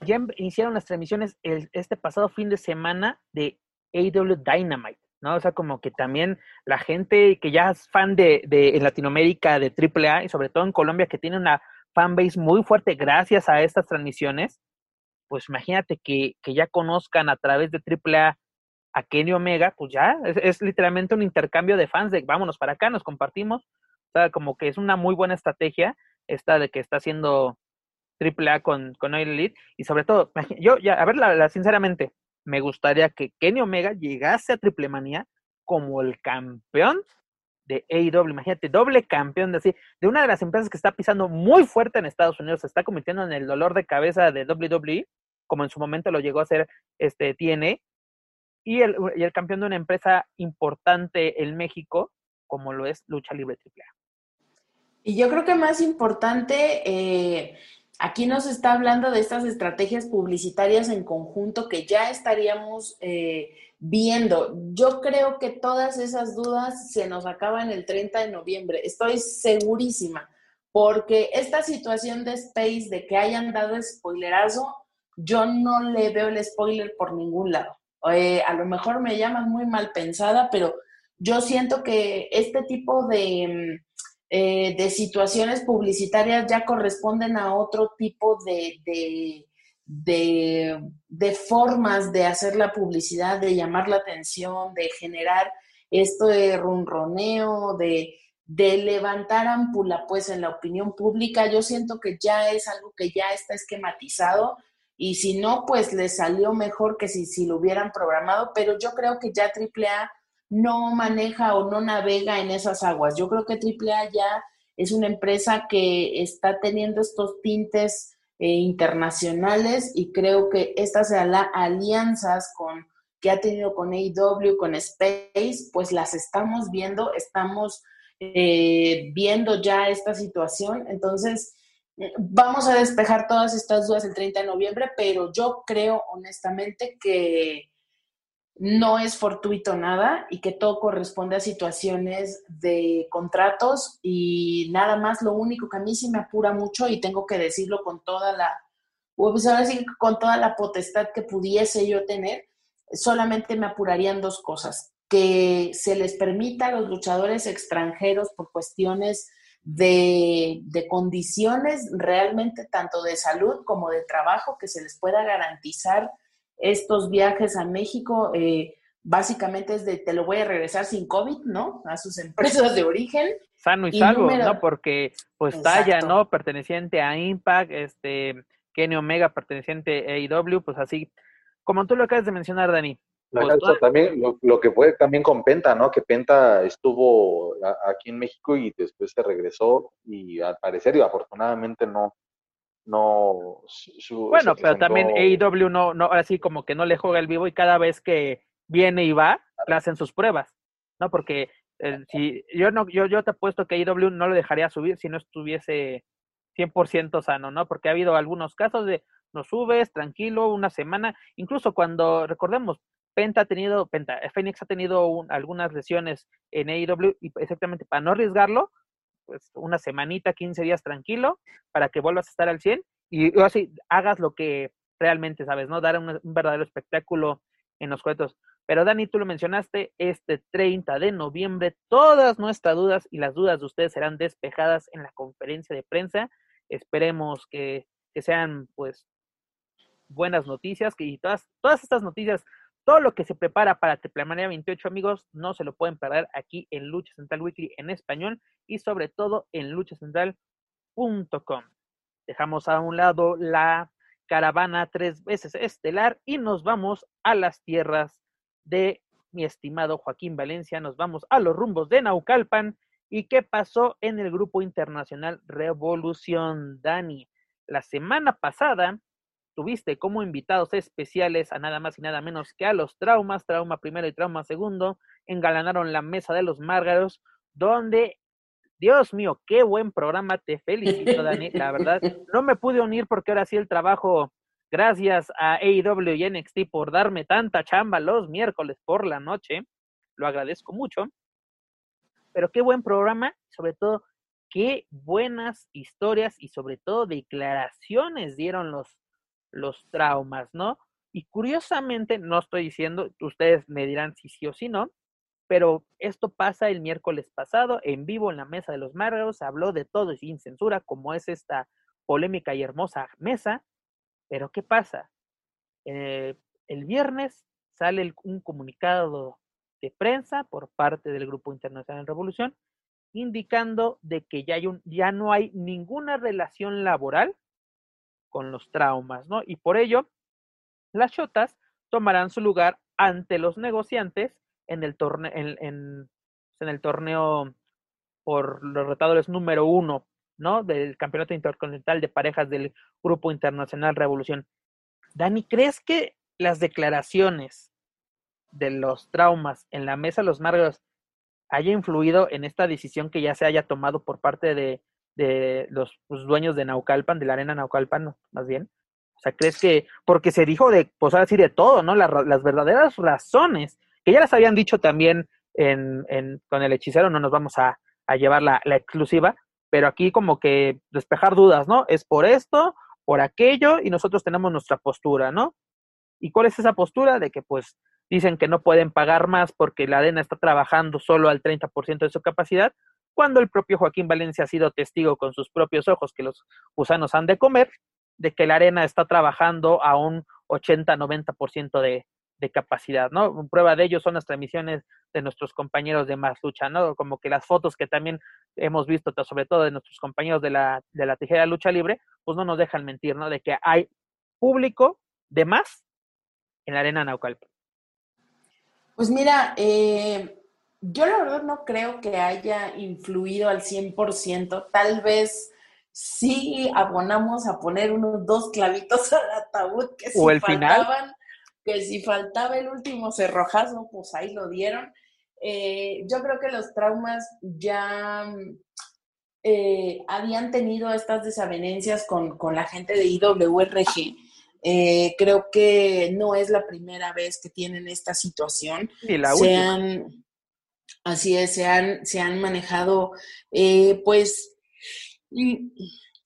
Ya em- iniciaron las transmisiones el, este pasado fin de semana de AW Dynamite, ¿no? O sea, como que también la gente que ya es fan de, de en Latinoamérica de AAA y sobre todo en Colombia que tiene una fanbase muy fuerte gracias a estas transmisiones, pues imagínate que, que ya conozcan a través de AAA a Kenny Omega, pues ya, es, es literalmente un intercambio de fans de vámonos para acá, nos compartimos. O sea, como que es una muy buena estrategia esta de que está haciendo AAA con, con All Elite. Y sobre todo, yo ya, a ver, la, la- sinceramente, me gustaría que Kenny Omega llegase a Triple Manía como el campeón de AEW. Imagínate, doble campeón de así, de una de las empresas que está pisando muy fuerte en Estados Unidos, se está convirtiendo en el dolor de cabeza de WWE, como en su momento lo llegó a ser este TNA, y el, y el campeón de una empresa importante en México, como lo es Lucha Libre AAA. Y yo creo que más importante, eh, aquí nos está hablando de estas estrategias publicitarias en conjunto que ya estaríamos eh, viendo. Yo creo que todas esas dudas se nos acaban el 30 de noviembre, estoy segurísima, porque esta situación de Space, de que hayan dado spoilerazo, yo no le veo el spoiler por ningún lado. Eh, a lo mejor me llaman muy mal pensada, pero yo siento que este tipo de... eh, de situaciones publicitarias ya corresponden a otro tipo de, de, de, formas de hacer la publicidad, de llamar la atención, de generar esto de ronroneo, de, de levantar ámpula pues en la opinión pública. Yo siento que ya es algo que ya está esquematizado y si no, pues les salió mejor que si, si lo hubieran programado, pero yo creo que ya AAA no maneja o no navega en esas aguas. Yo creo que AAA ya es una empresa que está teniendo estos tintes eh, internacionales y creo que estas alianzas con que ha tenido con AEW, con Space, pues las estamos viendo, estamos eh, viendo ya esta situación. Entonces, eh, vamos a despejar todas estas dudas el 30 de noviembre, pero yo creo honestamente que no es fortuito nada y que todo corresponde a situaciones de contratos y nada más lo único que a mí sí me apura mucho y tengo que decirlo con toda la, pues ahora sí, con toda la potestad que pudiese yo tener, solamente me apurarían dos cosas, que se les permita a los luchadores extranjeros por cuestiones de, de, condiciones realmente tanto de salud como de trabajo, que se les pueda garantizar estos viajes a México. Eh, básicamente es de te lo voy a regresar sin COVID, ¿no? A sus *laughs* empresas de origen. Sano y, salvo, ¿no? Porque pues Talla, ¿no? Perteneciente a Impact, este, Kenny Omega perteneciente a AEW, pues así, como tú lo acabas de mencionar, Dani. Pues, también lo, que fue también con Penta, ¿no? Que Penta estuvo aquí en México y después se regresó y al parecer y afortunadamente no, no bueno pero también AEW no no así como que no le juega el vivo y cada vez que viene y va le hacen sus pruebas no porque eh, si yo no yo yo te apuesto que AEW no lo dejaría subir si no estuviese 100% sano no porque ha habido algunos casos de no subes tranquilo una semana incluso cuando recordemos Penta ha tenido Penta Phoenix ha tenido algunas lesiones en AEW y exactamente para no arriesgarlo pues una semanita, 15 días tranquilo para que vuelvas a estar al 100 y así hagas lo que realmente sabes, ¿no? Dar un, verdadero espectáculo en los cuentos. Pero Dani, tú lo mencionaste, este 30 de noviembre, todas nuestras dudas y las dudas de ustedes serán despejadas en la conferencia de prensa. Esperemos que, que sean, pues, buenas noticias, que todas, todas estas noticias todo lo que se prepara para Triplemanía 28, amigos, no se lo pueden perder aquí en Lucha Central Weekly en español y sobre todo en luchacentral.com. Dejamos a un lado la caravana tres veces estelar y nos vamos a las tierras de mi estimado Joaquín Valencia. Nos vamos a los rumbos de Naucalpan. ¿Y qué pasó en el Grupo Internacional Revolución Dani? La semana pasada tuviste como invitados especiales a nada más y nada menos que a los traumas, trauma primero y trauma segundo, engalanaron la mesa de los márgaros, donde, Dios mío, qué buen programa, te felicito, Dani, la verdad, *laughs* no me pude unir porque ahora sí el trabajo, gracias a AEW y NXT por darme tanta chamba los miércoles por la noche, lo agradezco mucho, pero qué buen programa, sobre todo, qué buenas historias y sobre todo declaraciones dieron los los traumas, ¿no? Y curiosamente, no estoy diciendo, ustedes me dirán si sí o si no, pero esto pasa el miércoles pasado, en vivo en la mesa de los Márgaros, se habló de todo y sin censura, como es esta polémica y hermosa mesa, pero ¿qué pasa? Eh, el viernes sale un comunicado de prensa por parte del Grupo Internacional de Revolución, indicando de que ya, hay un, ya no hay ninguna relación laboral con los traumas, ¿no? Y por ello, las chotas tomarán su lugar ante los negociantes en el torneo, en, en, el torneo por los retadores número uno, ¿no? Del Campeonato Intercontinental de Parejas del Grupo Internacional Revolución. Dani, ¿crees que las declaraciones de los traumas en la mesa de los Margos haya influido en esta decisión que ya se haya tomado por parte de de los pues, dueños de Naucalpan, de la arena Naucalpan, más bien. O sea, ¿crees que, porque se dijo de, pues ahora sí de todo, ¿no? las verdaderas razones, que ya las habían dicho también en, en, con el hechicero, no nos vamos a, a llevar la, la exclusiva, pero aquí como que despejar dudas, ¿no? Es por esto, por aquello, y nosotros tenemos nuestra postura, ¿no? ¿Y cuál es esa postura? De que pues dicen que no pueden pagar más porque la arena está trabajando solo al 30% de su capacidad, cuando el propio Joaquín Valencia ha sido testigo con sus propios ojos que los gusanos han de comer, de que la arena está trabajando a un 80-90% de, de capacidad, ¿no? Prueba de ello son las transmisiones de nuestros compañeros de Más Lucha, ¿no? Como que las fotos que también hemos visto, sobre todo de nuestros compañeros de la, de la tijera lucha libre, pues no nos dejan mentir, ¿no? De que hay público de más en la arena Naucalpan. Pues mira, eh, yo la verdad no creo que haya influido al 100%, tal vez sí abonamos a poner unos dos clavitos *laughs* al ataúd que si faltaban, que si faltaba el último cerrojazo, pues ahí lo dieron. Eh, yo creo que los traumas ya eh, habían tenido estas desavenencias con, con, la gente de IWRG Eh, creo que no es la primera vez que tienen esta situación. Y la última. Así es, se han, se han manejado, eh, pues,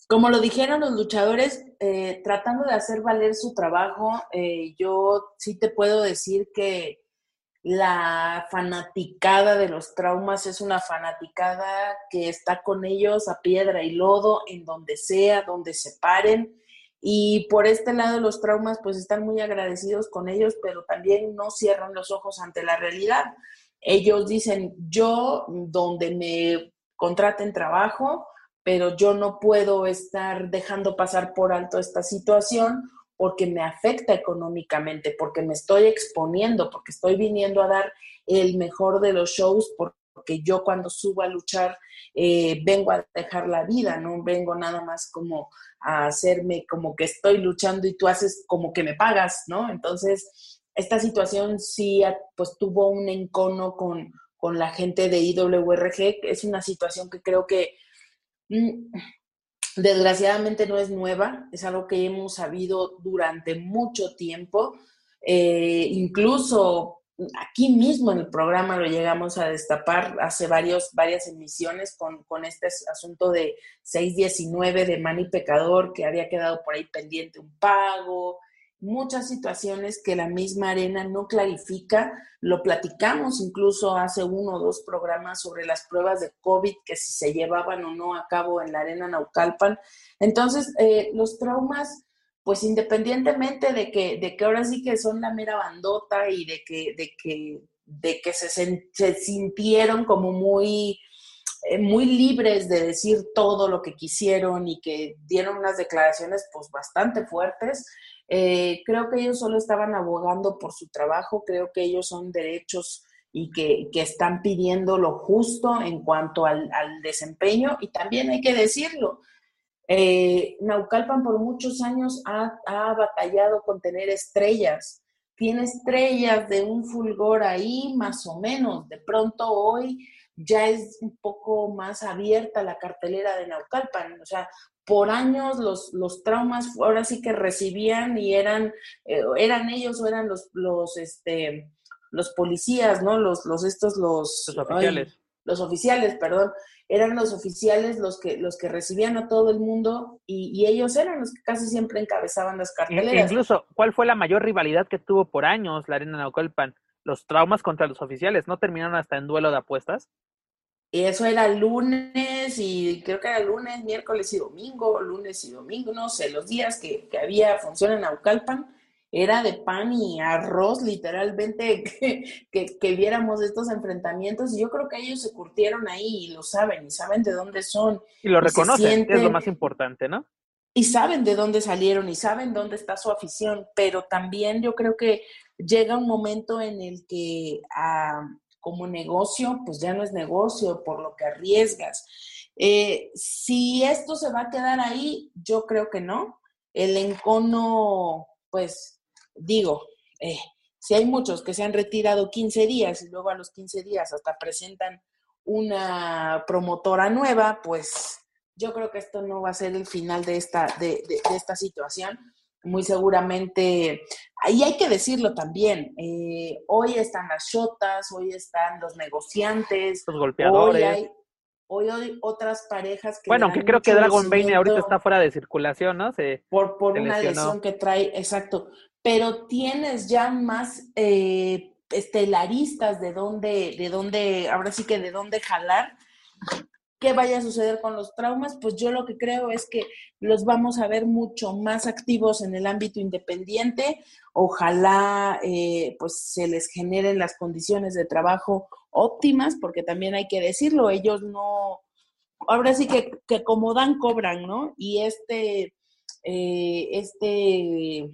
como lo dijeron los luchadores, eh, tratando de hacer valer su trabajo, eh, yo sí te puedo decir que la fanaticada de los traumas es una fanaticada que está con ellos a piedra y lodo, en donde sea, donde se paren. Y por este lado los traumas pues están muy agradecidos con ellos, pero también no cierran los ojos ante la realidad. Ellos dicen, yo donde me contraten trabajo, pero yo no puedo estar dejando pasar por alto esta situación porque me afecta económicamente, porque me estoy exponiendo, porque estoy viniendo a dar el mejor de los shows, porque yo cuando subo a luchar eh, vengo a dejar la vida, no vengo nada más como a hacerme como que estoy luchando y tú haces como que me pagas, ¿no? Entonces, esta situación sí pues tuvo un encono con, con la gente de IWRG, es una situación que creo que mm, desgraciadamente no es nueva, es algo que hemos sabido durante mucho tiempo. Eh, incluso aquí mismo en el programa lo llegamos a destapar hace varios, varias emisiones con, con este asunto de 619 de Manny Pecador, que había quedado por ahí pendiente un pago, muchas situaciones que la misma arena no clarifica. Lo platicamos incluso hace uno o dos programas sobre las pruebas de COVID, que si se llevaban o no a cabo en la arena Naucalpan. Entonces, eh, los traumas, pues independientemente de que, de que ahora sí que son la mera bandota y de que, de que, de que se, se sintieron como muy eh, muy libres de decir todo lo que quisieron y que dieron unas declaraciones pues bastante fuertes, eh, creo que ellos solo estaban abogando por su trabajo, creo que ellos son derechos y que, que están pidiendo lo justo en cuanto al, al, desempeño y también hay que decirlo. Eh, Naucalpan por muchos años ha, ha batallado con tener estrellas, tiene estrellas de un fulgor ahí más o menos, de pronto hoy ya es un poco más abierta la cartelera de Naucalpan, o sea, por años los, los traumas ahora sí que recibían y eran, eh, eran ellos o eran los, los, este, los policías, ¿no? Los, los estos, los, los oficiales. Ay, los oficiales, perdón, eran los oficiales los que, los que recibían a todo el mundo y, y, ellos eran los que casi siempre encabezaban las carteleras. Incluso, ¿cuál fue la mayor rivalidad que tuvo por años la Arena Naucalpan? Los traumas contra los oficiales, ¿no terminaron hasta en duelo de apuestas? Y eso era lunes y creo que era lunes, miércoles y domingo, lunes y domingo, no sé, los días que, que había función en Naucalpan, era de pan y arroz, literalmente, *laughs* que, que, que, viéramos estos enfrentamientos. Y yo creo que ellos se curtieron ahí y lo saben, y saben de dónde son. Y lo reconocen, sienten, es lo más importante, ¿no? Y saben de dónde salieron y saben dónde está su afición, pero también yo creo que llega un momento en el que... Uh, como negocio, pues ya no es negocio, por lo que arriesgas. Eh, si esto se va a quedar ahí, yo creo que no. El encono, pues digo, eh, si hay muchos que se han retirado 15 días y luego a los 15 días hasta presentan una promotora nueva, pues yo creo que esto no va a ser el final de esta, de, esta situación muy seguramente, ahí hay que decirlo también, eh, hoy están las shotas, hoy están los negociantes, los golpeadores. Hoy hay, hoy hay otras parejas que... Bueno, que creo que Dragon Bane ahorita está fuera de circulación, ¿no? Se, por por se una lesionó. lesión que trae, exacto, pero tienes ya más eh, estelaristas de dónde, de dónde, ahora sí que de dónde jalar qué vaya a suceder con los traumas, pues yo lo que creo es que los vamos a ver mucho más activos en el ámbito independiente. Ojalá eh, pues se les generen las condiciones de trabajo óptimas, porque también hay que decirlo, ellos no, ahora sí que, que como dan, cobran, ¿no? Y este, eh, este,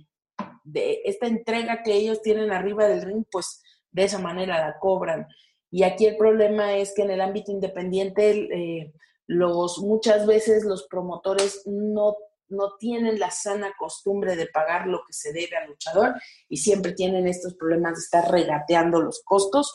de, esta entrega que ellos tienen arriba del ring, pues de esa manera la cobran. Y aquí el problema es que en el ámbito independiente eh, los, muchas veces los promotores no, no tienen la sana costumbre de pagar lo que se debe al luchador y siempre tienen estos problemas de estar regateando los costos.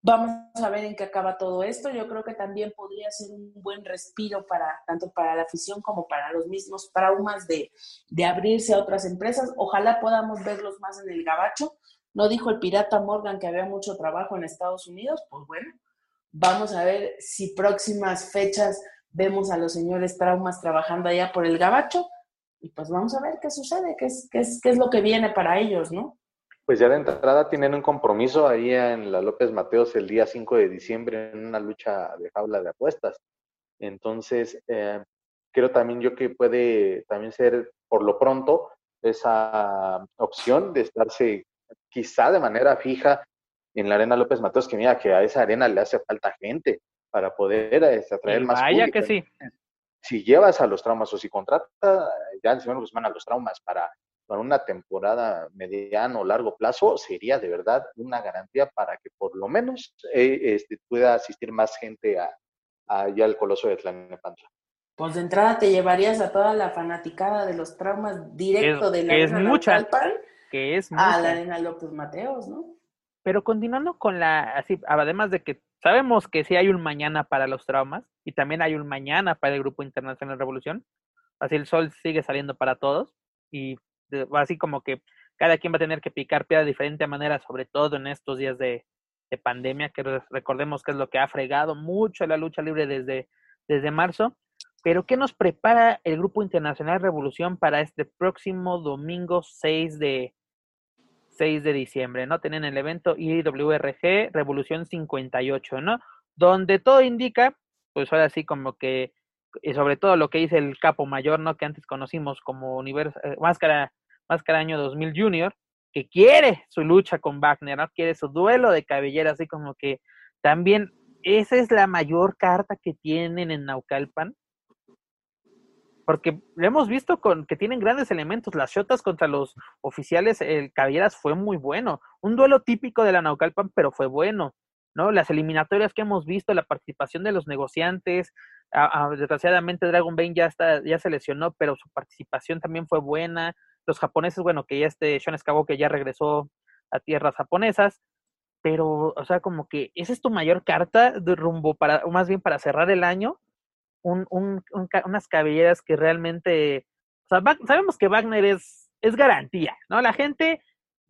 Vamos a ver en qué acaba todo esto. Yo creo que también podría ser un buen respiro para tanto para la afición como para los mismos traumas de, de abrirse a otras empresas. Ojalá podamos verlos más en el gabacho. No dijo el pirata Morgan que había mucho trabajo en Estados Unidos. Pues bueno, vamos a ver si próximas fechas vemos a los señores traumas trabajando allá por el gabacho. Y pues vamos a ver qué sucede, qué es, qué es, qué es lo que viene para ellos, ¿no? Pues ya de entrada tienen un compromiso ahí en la López Mateos el día 5 de diciembre en una lucha de jaula de apuestas. Entonces, eh, creo también yo que puede también ser por lo pronto esa opción de estarse quizá de manera fija en la Arena López Mateos, que mira que a esa arena le hace falta gente para poder este, atraer más Vaya que sí. Si llevas a los traumas o si contrata ya el señor Guzmán a los traumas para para una temporada mediano o largo plazo, sería de verdad una garantía para que por lo menos eh, este, pueda asistir más gente a, allá al Coloso de Tlalnepantla. Pues de entrada te llevarías a toda la fanaticada de los traumas directo de la es mucha, que es a la Arena López Mateos, ¿no? Pero continuando con la, así, además de que sabemos que sí hay un mañana para los traumas y también hay un mañana para el Grupo Internacional Revolución, así el sol sigue saliendo para todos y así como que cada quien va a tener que picar piedra de diferente manera, sobre todo en estos días de, pandemia, que recordemos que es lo que ha fregado mucho la lucha libre desde, desde marzo. Pero, ¿qué nos prepara el Grupo Internacional Revolución para este próximo domingo 6 de, 6 de diciembre, ¿no? Tienen el evento IWRG Revolución 58, ¿no? Donde todo indica, pues ahora sí como que, y sobre todo lo que dice el capo mayor, ¿no? Que antes conocimos como universo, eh, máscara Máscara Año 2000 Junior, que quiere su lucha con Wagner, ¿no? quiere su duelo de cabellera, así como que también esa es la mayor carta que tienen en Naucalpan. Porque lo hemos visto con que tienen grandes elementos. Las shotas contra los oficiales, el Cabelleras fue muy bueno. Un duelo típico de la Naucalpan, pero fue bueno. ¿no? Las eliminatorias que hemos visto, la participación de los negociantes, desgraciadamente Dragon Bane ya está, ya se lesionó, pero su participación también fue buena los japoneses, bueno, que ya este Sean que ya regresó a tierras japonesas, pero, o sea, como que esa es tu mayor carta de rumbo para, o más bien para cerrar el año, un, un, unas cabelleras que realmente, sabemos que Wagner es, es garantía, ¿no? La gente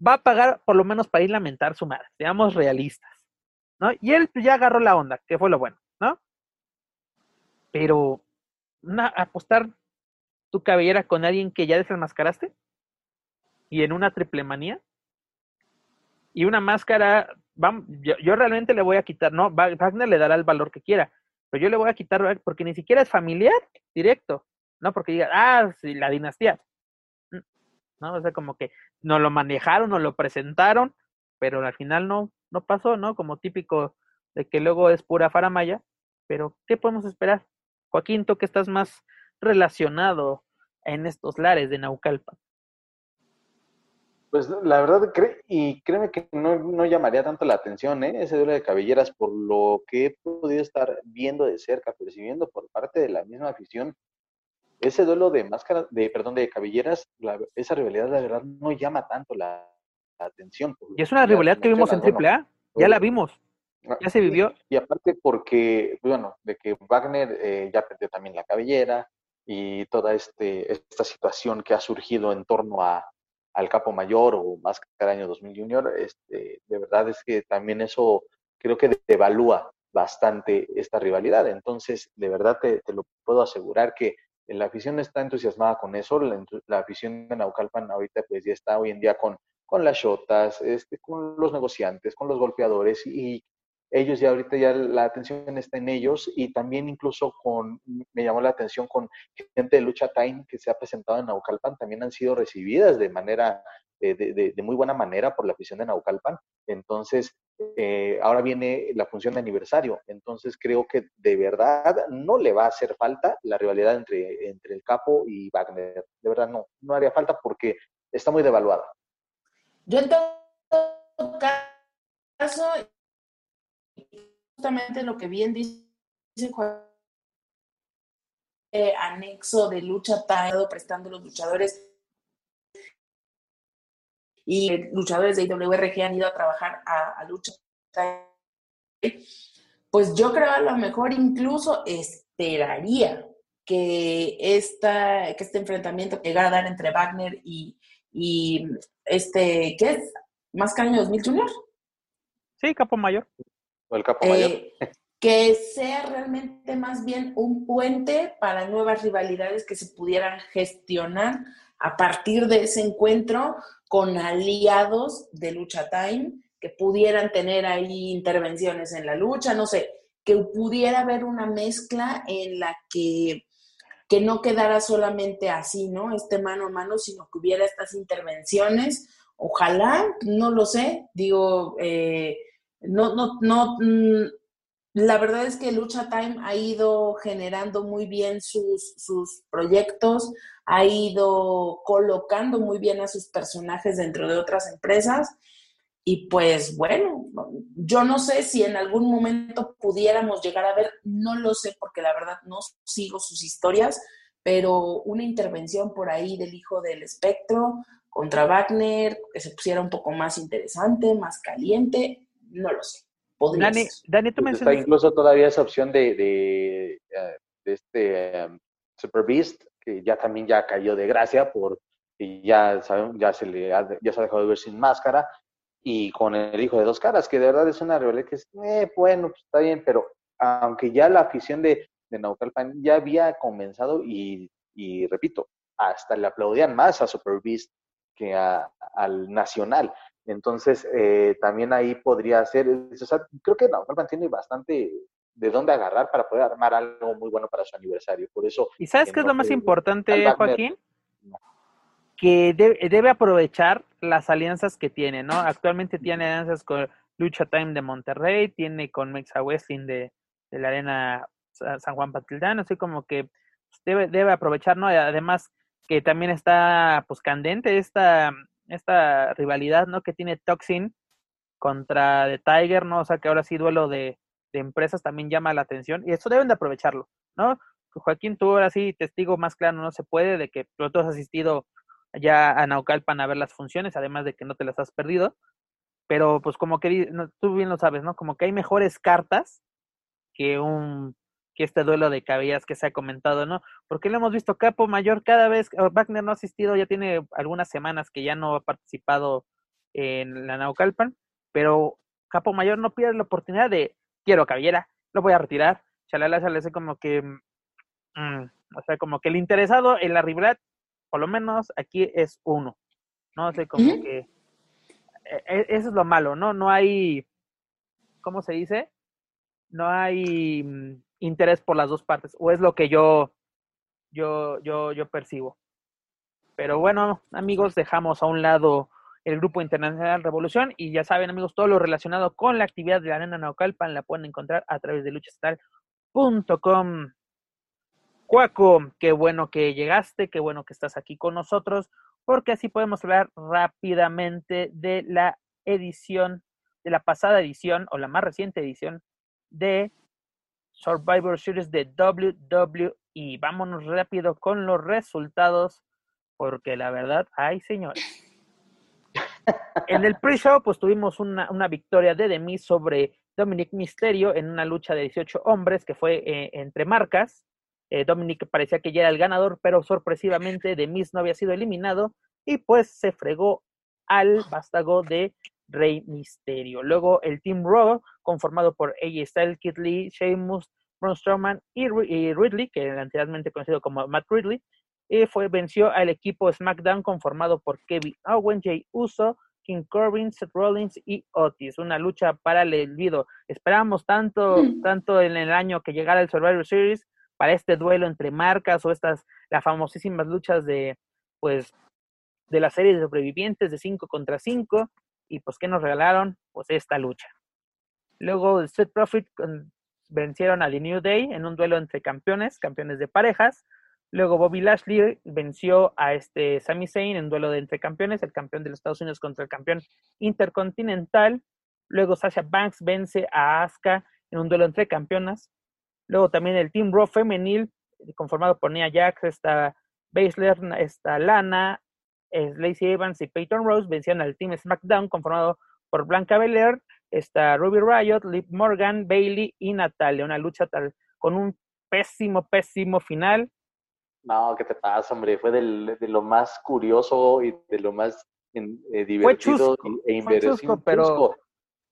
va a pagar por lo menos para ir a lamentar su madre, seamos realistas, ¿no? Y él ya agarró la onda, que fue lo bueno, ¿no? Pero una, apostar tu cabellera con alguien que ya desenmascaraste, y en una triple manía. Y una máscara, yo, realmente le voy a quitar, no, Wagner le dará el valor que quiera, pero yo le voy a quitar porque ni siquiera es familiar directo, ¿no? Porque diga, ah, sí, la dinastía. Mm, ¿No? O sea, como que no lo manejaron, no lo presentaron, pero al final no, no pasó, ¿no? Como típico de que luego es pura faramaya, pero ¿qué podemos esperar? Joaquín, tú que estás más relacionado en estos lares de Naucalpan. Pues la verdad, y créeme que no, llamaría tanto la atención ¿eh? ese duelo de cabelleras por lo que he podido estar viendo de cerca, percibiendo por parte de la misma afición. Ese duelo de máscaras, de, perdón, de cabelleras, esa rivalidad la verdad no llama tanto la, atención. Y es una rivalidad que vimos en AAA, ya la vimos, ah, ya se vivió. Y, aparte porque, bueno, de que Wagner eh, ya perdió también la cabellera y toda este, esta situación que ha surgido en torno a, al Capo Mayor o más que el año 2000 Junior, este, de verdad es que también eso creo que devalúa bastante esta rivalidad. Entonces, de verdad te, lo puedo asegurar que la afición está entusiasmada con eso, la, afición de Naucalpan ahorita pues ya está hoy en día con, con las shotas, este, con los negociantes, con los golpeadores y ellos ya ahorita ya la atención está en ellos y también incluso con, me llamó la atención con gente de Lucha Time que se ha presentado en Naucalpan, también han sido recibidas de manera, eh, de, muy buena manera por la afición de Naucalpan. Entonces, eh, ahora viene la función de aniversario. Entonces, creo que de verdad no le va a hacer falta la rivalidad entre, entre el Capo y Wagner. De verdad no, no haría falta porque está muy devaluada. Yo en todo caso justamente lo que bien dice eh, anexo de lucha estado prestando los luchadores y luchadores de IWRG han ido a trabajar a, lucha pues yo creo a lo mejor incluso esperaría que, esta, que este enfrentamiento que llegara a dar entre Wagner y, y este, ¿qué es? ¿Más Caño 2000 Junior? Sí, Capo Mayor. O el Capo Mayor. Eh, que sea realmente más bien un puente para nuevas rivalidades que se pudieran gestionar a partir de ese encuentro con aliados de Lucha Time que pudieran tener ahí intervenciones en la lucha, no sé, que pudiera haber una mezcla en la que, que no quedara solamente así, ¿no? Este mano a mano, sino que hubiera estas intervenciones. Ojalá, no lo sé, digo, eh, no, no, no, mm, la verdad es que Lucha Time ha ido generando muy bien sus, sus proyectos, ha ido colocando muy bien a sus personajes dentro de otras empresas. Y pues bueno, yo no sé si en algún momento pudiéramos llegar a ver, no lo sé porque la verdad no sigo sus historias, pero una intervención por ahí del hijo del espectro contra Wagner, que se pusiera un poco más interesante, más caliente, no lo sé. Dani, Dani, tú pues Está incluso todavía esa opción de, de, eh, este um, Super Beast, que ya también ya cayó de gracia porque ya, ya, se le ha, ya se ha dejado de ver sin máscara y con el hijo de dos caras, que de verdad es una rivalidad que es, eh, bueno, pues está bien, pero aunque ya la afición de, de Naucalpan ya había comenzado y, y, repito, hasta le aplaudían más a Super Beast que a, al Nacional. Entonces, eh, también ahí podría ser, o sea, creo que Naucalpan tiene bastante de dónde agarrar para poder armar algo muy bueno para su aniversario. Por eso. ¿Y sabes qué es lo más importante, Joaquín? Que debe aprovechar las alianzas que tiene, ¿no? Actualmente tiene alianzas con Lucha Time de Monterrey, tiene con Mexa Westing de, de la Arena San Juan Patildano, así como que pues, debe, debe aprovechar, ¿no? Además que también está pues candente esta esta rivalidad, ¿no? Que tiene Toxin contra The Tiger, ¿no? O sea, que ahora sí duelo de, empresas también llama la atención y eso deben de aprovecharlo, ¿no? Joaquín, tú ahora sí, testigo más claro, no se puede, de que tú has asistido ya a Naucalpan a ver las funciones, además de que no te las has perdido, pero pues como que tú bien lo sabes, ¿no? Como que hay mejores cartas que un que este duelo de cabellas que se ha comentado, ¿no? Porque lo hemos visto Capo Mayor cada vez, Wagner no ha asistido, ya tiene algunas semanas que ya no ha participado en la Naucalpan, pero Capo Mayor no pierde la oportunidad de, quiero cabellera, lo voy a retirar, chalala, chalala, como que, mm, o sea, como que el interesado en la rivalidad, por lo menos aquí es uno, ¿no? O sea, como que, e, e, eso es lo malo, ¿no? No hay, ¿cómo se dice? No hay mm, interés por las dos partes, o es lo que yo, yo, yo, yo percibo. Pero bueno, amigos, dejamos a un lado el Grupo Internacional Revolución y ya saben, amigos, todo lo relacionado con la actividad de la Arena Naucalpan la pueden encontrar a través de luchastal.com. Cuaco, qué bueno que llegaste, qué bueno que estás aquí con nosotros, porque así podemos hablar rápidamente de la edición, de la pasada edición o la más reciente edición de Survivor Series de WWE. Vámonos rápido con los resultados, porque la verdad, ay señores. En el pre-show, pues tuvimos una, victoria de Demi sobre Dominic Misterio en una lucha de 18 hombres que fue eh, entre marcas. Eh, Dominic parecía que ya era el ganador, pero sorpresivamente Demis no había sido eliminado y pues se fregó al vástago de Rey Misterio. Luego el Team Raw, conformado por AJ Styles, Kid Lee, Sheamus, Braun Strowman y, Ridley, que era anteriormente conocido como Matt Ridley, y fue, venció al equipo SmackDown conformado por Kevin Owens, Jay Uso, King Corbin, Seth Rollins y Otis. Una lucha para el olvido. Esperábamos tanto, mm. tanto en el año que llegara el Survivor Series para este duelo entre marcas o estas, las famosísimas luchas de, pues, de la serie de sobrevivientes de 5 contra 5 y pues ¿qué nos regalaron? Pues esta lucha. Luego Street Profit vencieron a The New Day en un duelo entre campeones, campeones de parejas. Luego Bobby Lashley venció a este Sami Zayn en un duelo de entre campeones, el campeón de los Estados Unidos contra el campeón intercontinental. Luego Sasha Banks vence a Asuka en un duelo entre campeonas. Luego también el Team Raw femenil, conformado por Nia Jax, está Baszler, está Lana, Lacey Evans y Peyton Rose vencieron al Team SmackDown conformado por Blanca Belair, está Ruby Riot, Liv Morgan, Bailey y Natalia. Una lucha tal, con un pésimo, pésimo final. No, ¿qué te pasa, hombre? Fue del, de lo más curioso y de lo más eh, divertido e inverosímil. pero...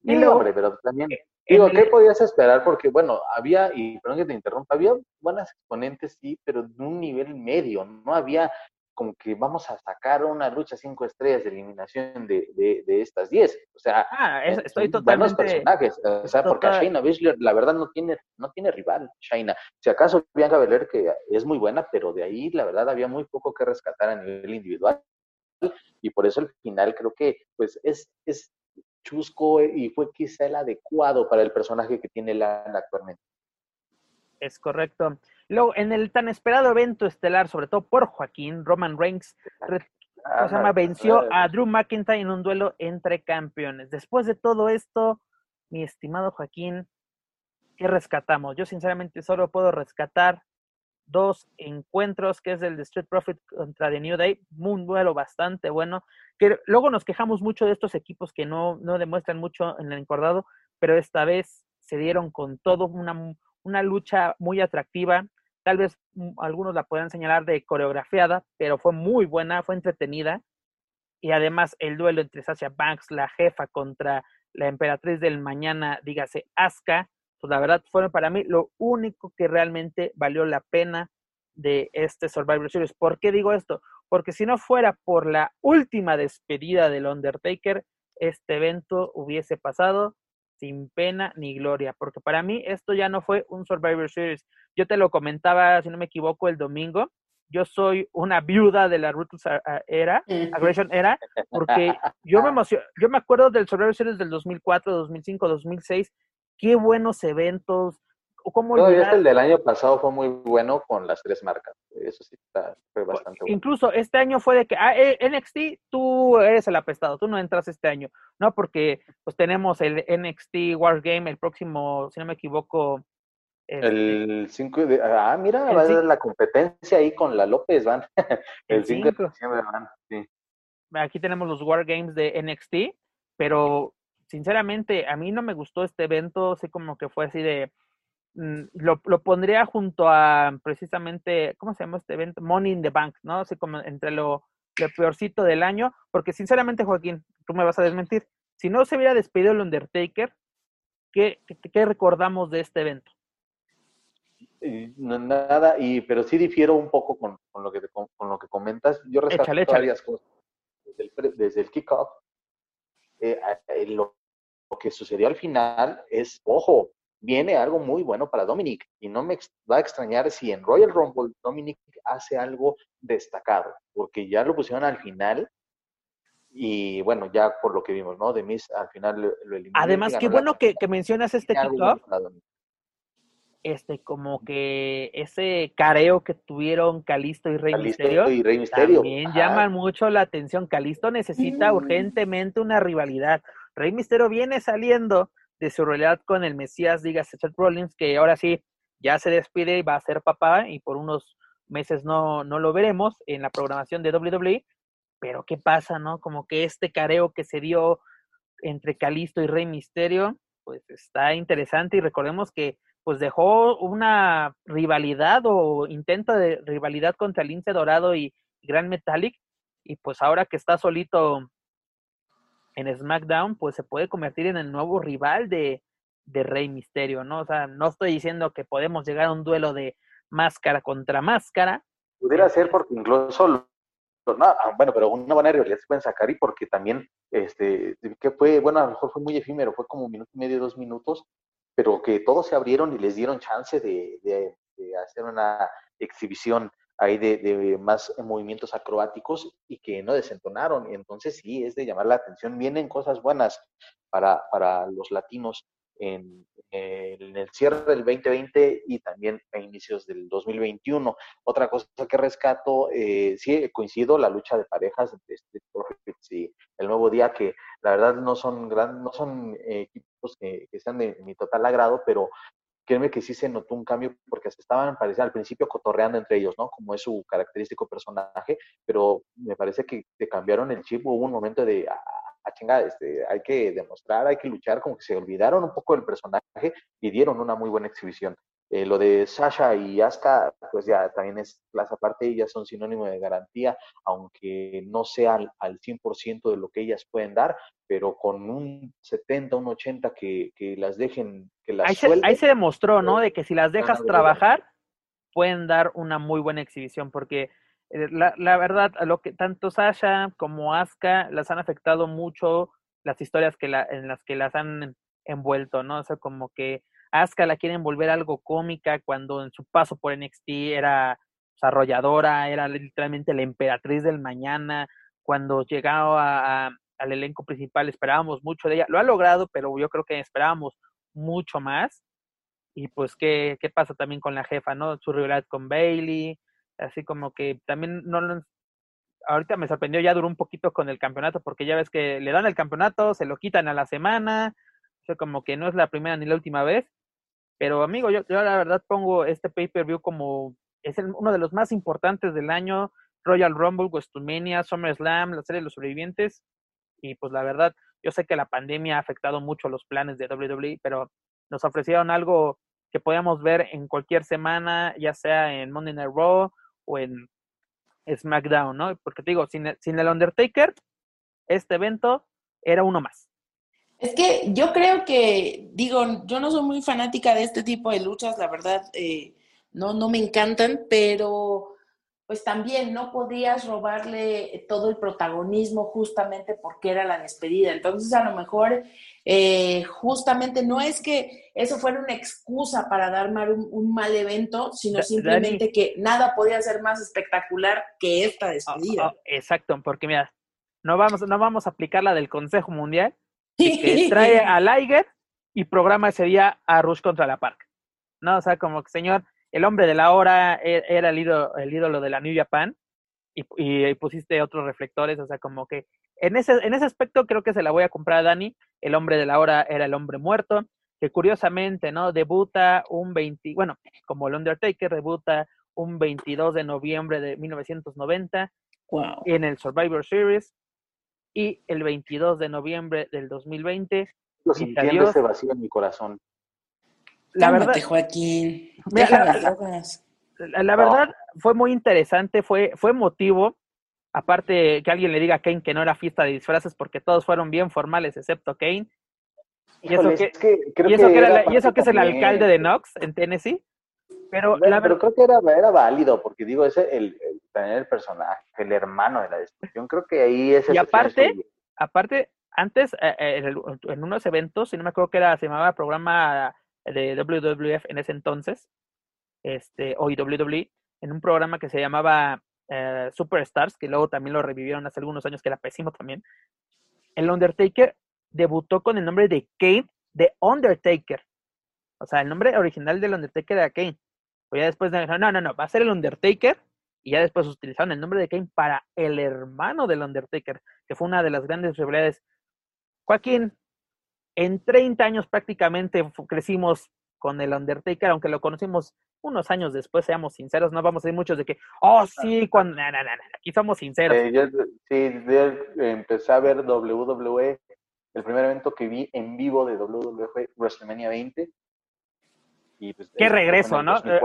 Y hombre, pero también... Digo, ¿qué podías esperar? Porque, bueno, había, y perdón que te interrumpa, había buenas exponentes, sí, pero de un nivel medio. No había como que vamos a sacar una lucha cinco estrellas de eliminación de, de, estas diez. O sea, ah, estoy totalmente... buenos personajes. O sea, porque a Shayna Baszler, la verdad, no tiene, no tiene rival, Shayna. Si acaso Bianca Belair, que es muy buena, pero de ahí, la verdad, había muy poco que rescatar a nivel individual. Y por eso el final creo que, pues, es, es chusco y fue quizá el adecuado para el personaje que tiene Lana actualmente. Es correcto. Luego, en el tan esperado evento estelar, sobre todo por Joaquín, Roman Reigns se llama? venció a Drew McIntyre en un duelo entre campeones. Después de todo esto, mi estimado Joaquín, ¿qué rescatamos? Yo sinceramente solo puedo rescatar dos encuentros, que es el de Street Profit contra The New Day, un duelo bastante bueno, que luego nos quejamos mucho de estos equipos que no, no demuestran mucho en el encordado, pero esta vez se dieron con todo, una, una lucha muy atractiva, Tal vez mm, algunos la puedan señalar de coreografiada, pero fue muy buena, fue entretenida. Y además el duelo entre Sasha Banks, la jefa, contra la emperatriz del mañana, dígase Asuka, pues la verdad fueron para mí lo único que realmente valió la pena de este Survivor Series. ¿Por qué digo esto? Porque si no fuera por la última despedida del Undertaker, este evento hubiese pasado sin pena ni gloria, porque para mí esto ya no fue un Survivor Series. Yo te lo comentaba, si no me equivoco, el domingo. Yo soy una viuda de la Ruthless era, Aggression era, porque yo me emociono, yo me acuerdo del Survivor Series del 2004, 2005, 2006, qué buenos eventos, ¿Cómo no, este el del año pasado fue muy bueno con las tres marcas. Eso sí fue bastante bueno. Incluso este año fue de que, ah, eh, NXT, tú eres el apestado, tú no entras este año, ¿no? Porque pues tenemos el NXT War Game el próximo, si no me equivoco. el 5 este de. Ah, mira, va a ser la competencia ahí con la López, van. *laughs* el 5 de diciembre van, sí. Aquí tenemos los War Games de NXT, pero sinceramente a mí no me gustó este evento, así como que fue así de lo, lo, pondría junto a precisamente, ¿cómo se llama este evento? Money in the Bank, ¿no? Así como entre lo, peorcito del año, porque sinceramente, Joaquín, tú me vas a desmentir, si no se hubiera despedido el Undertaker, ¿qué, qué, recordamos de este evento? nada, y, pero sí difiero un poco con, con lo, que con, lo que comentas. Yo rescato varias cosas. Desde el, desde el kickoff, eh, lo, lo que sucedió al final es, ojo, viene algo muy bueno para Dominic y no me va a extrañar si en Royal Rumble Dominic hace algo destacado, porque ya lo pusieron al final y bueno, ya por lo que vimos, ¿no? De Miss al final lo, eliminó. Además, qué bueno que, mencionas este kickoff. Este, como que ese careo que tuvieron Calisto y Rey Misterio, y Rey Misterio. también llaman mucho la atención. Calisto necesita urgentemente una rivalidad. Rey Misterio viene saliendo de su realidad con el Mesías, digas Seth Rollins, que ahora sí ya se despide y va a ser papá y por unos meses no, no lo veremos en la programación de WWE, pero ¿qué pasa, no? Como que este careo que se dio entre Calisto y Rey Misterio, pues está interesante y recordemos que pues dejó una rivalidad o intento de rivalidad contra Lince Dorado y Gran Metallic y pues ahora que está solito en SmackDown, pues se puede convertir en el nuevo rival de, Rey Misterio, ¿no? O sea, no estoy diciendo que podemos llegar a un duelo de máscara contra máscara. Pudiera ser porque incluso, no, ah, bueno, pero una buena rivalidad se pueden sacar y porque también, este, que fue, bueno, a lo mejor fue muy efímero, fue como un minuto y medio, dos minutos, pero que todos se abrieron y les dieron chance de, de hacer una exhibición hay de, más movimientos acrobáticos y que no desentonaron. Entonces sí, es de llamar la atención. Vienen cosas buenas para, para los latinos en, el cierre del 2020 y también a inicios del 2021. Otra cosa que rescato, eh, sí coincido, la lucha de parejas entre Street Profits y el Nuevo Día, que la verdad no son, gran, no son equipos que, que sean de mi total agrado, pero créeme que sí se notó un cambio porque se estaban parece, al principio cotorreando entre ellos, ¿no? Como es su característico personaje, pero me parece que, te cambiaron el chip, hubo un momento de, a chingada, este, hay que demostrar, hay que luchar, como que se olvidaron un poco del personaje y dieron una muy buena exhibición. Eh, lo de Sasha y Asuka, pues ya también es clase aparte, ellas son sinónimo de garantía, aunque no sea al, 100% de lo que ellas pueden dar, pero con un 70, un 80 que, que las dejen, que las ahí, se, ahí se demostró, ¿no? De que si las dejas trabajar, pueden dar una muy buena exhibición, porque eh, la, la, verdad, a lo que tanto Sasha como Asuka las han afectado mucho las historias que la, en las que las han envuelto, ¿no? O sea, como que Asuka la quieren volver algo cómica cuando en su paso por NXT era desarrolladora, era literalmente la emperatriz del mañana, cuando llegaba al elenco principal esperábamos mucho de ella, lo ha logrado, pero yo creo que esperábamos mucho más. Y pues, ¿qué, qué pasa también con la jefa, no? Su rivalidad con Bailey, así como que también no ahorita me sorprendió, ya duró un poquito con el campeonato, porque ya ves que le dan el campeonato, se lo quitan a la semana, o como que no es la primera ni la última vez, pero amigo, yo, yo la verdad pongo este pay-per-view como es uno de los más importantes del año. Royal Rumble, WrestleMania, SummerSlam, la serie de los sobrevivientes. Y pues la verdad, yo sé que la pandemia ha afectado mucho los planes de WWE, pero nos ofrecieron algo que podíamos ver en cualquier semana, ya sea en Monday Night Raw o en SmackDown, ¿no? Porque te digo, sin, sin el Undertaker, este evento era uno más. Es que yo creo que, digo, yo no soy muy fanática de este tipo de luchas, la verdad, eh, no, no me encantan, pero pues también no podías robarle todo el protagonismo justamente porque era la despedida. Entonces, a lo mejor, eh, justamente no es que eso fuera una excusa para dar mal un, mal evento, sino simplemente que nada podía ser más espectacular que esta despedida. Oh, oh, exacto, porque mira, no vamos, no vamos a aplicar la del Consejo Mundial, que *laughs* trae a Liger y programa ese día a Rush contra la Park. ¿No? O sea, como que, señor, el hombre de la hora e, era el ídolo, el ídolo de la New Japan y, y, pusiste otros reflectores, o sea, como que en ese, en ese aspecto creo que se la voy a comprar a Dani. El hombre de la hora era el hombre muerto, que curiosamente, ¿no? Debuta un 20, bueno, como el Undertaker debuta un 22 de noviembre de 1990 wow. en el Survivor Series y el 22 de noviembre del 2020. Lo sintiendo ese vacío en mi corazón. La verdad, Joaquín. la, verdad fue muy interesante, fue, fue emotivo. Aparte que alguien le diga a Kane que no era fiesta de disfraces porque todos fueron bien formales excepto Kane. Y eso, que, y eso, que, era, y eso que es el alcalde de Knox en Tennessee. Pero, la pero creo que era, era válido, porque digo, ese el, tener el personaje, el hermano de la destrucción, creo que ahí es... Y aparte, aparte, antes, eh, eh, en, unos eventos, si no me acuerdo que era, se llamaba programa de WWF en ese entonces, este, o WWE, en un programa que se llamaba eh, Superstars, que luego también lo revivieron hace algunos años, que era pésimo también, el Undertaker debutó con el nombre de Kane de Undertaker. O sea, el nombre original del Undertaker era Kane. Pues ya después dijeron, no, no, no, va a ser el Undertaker. Y ya después utilizaron el nombre de Kane para el hermano del Undertaker, que fue una de las grandes rivalidades. Joaquín, en 30 años prácticamente crecimos con el Undertaker, aunque lo conocimos unos años después, seamos sinceros, no vamos a decir muchos de que, oh, sí, cuando, aquí somos sinceros. Eh, yo, sí, empecé a ver WWE, el primer evento que vi en vivo de WWE fue WrestleMania 20, pues, qué regreso, ¿no? Eh,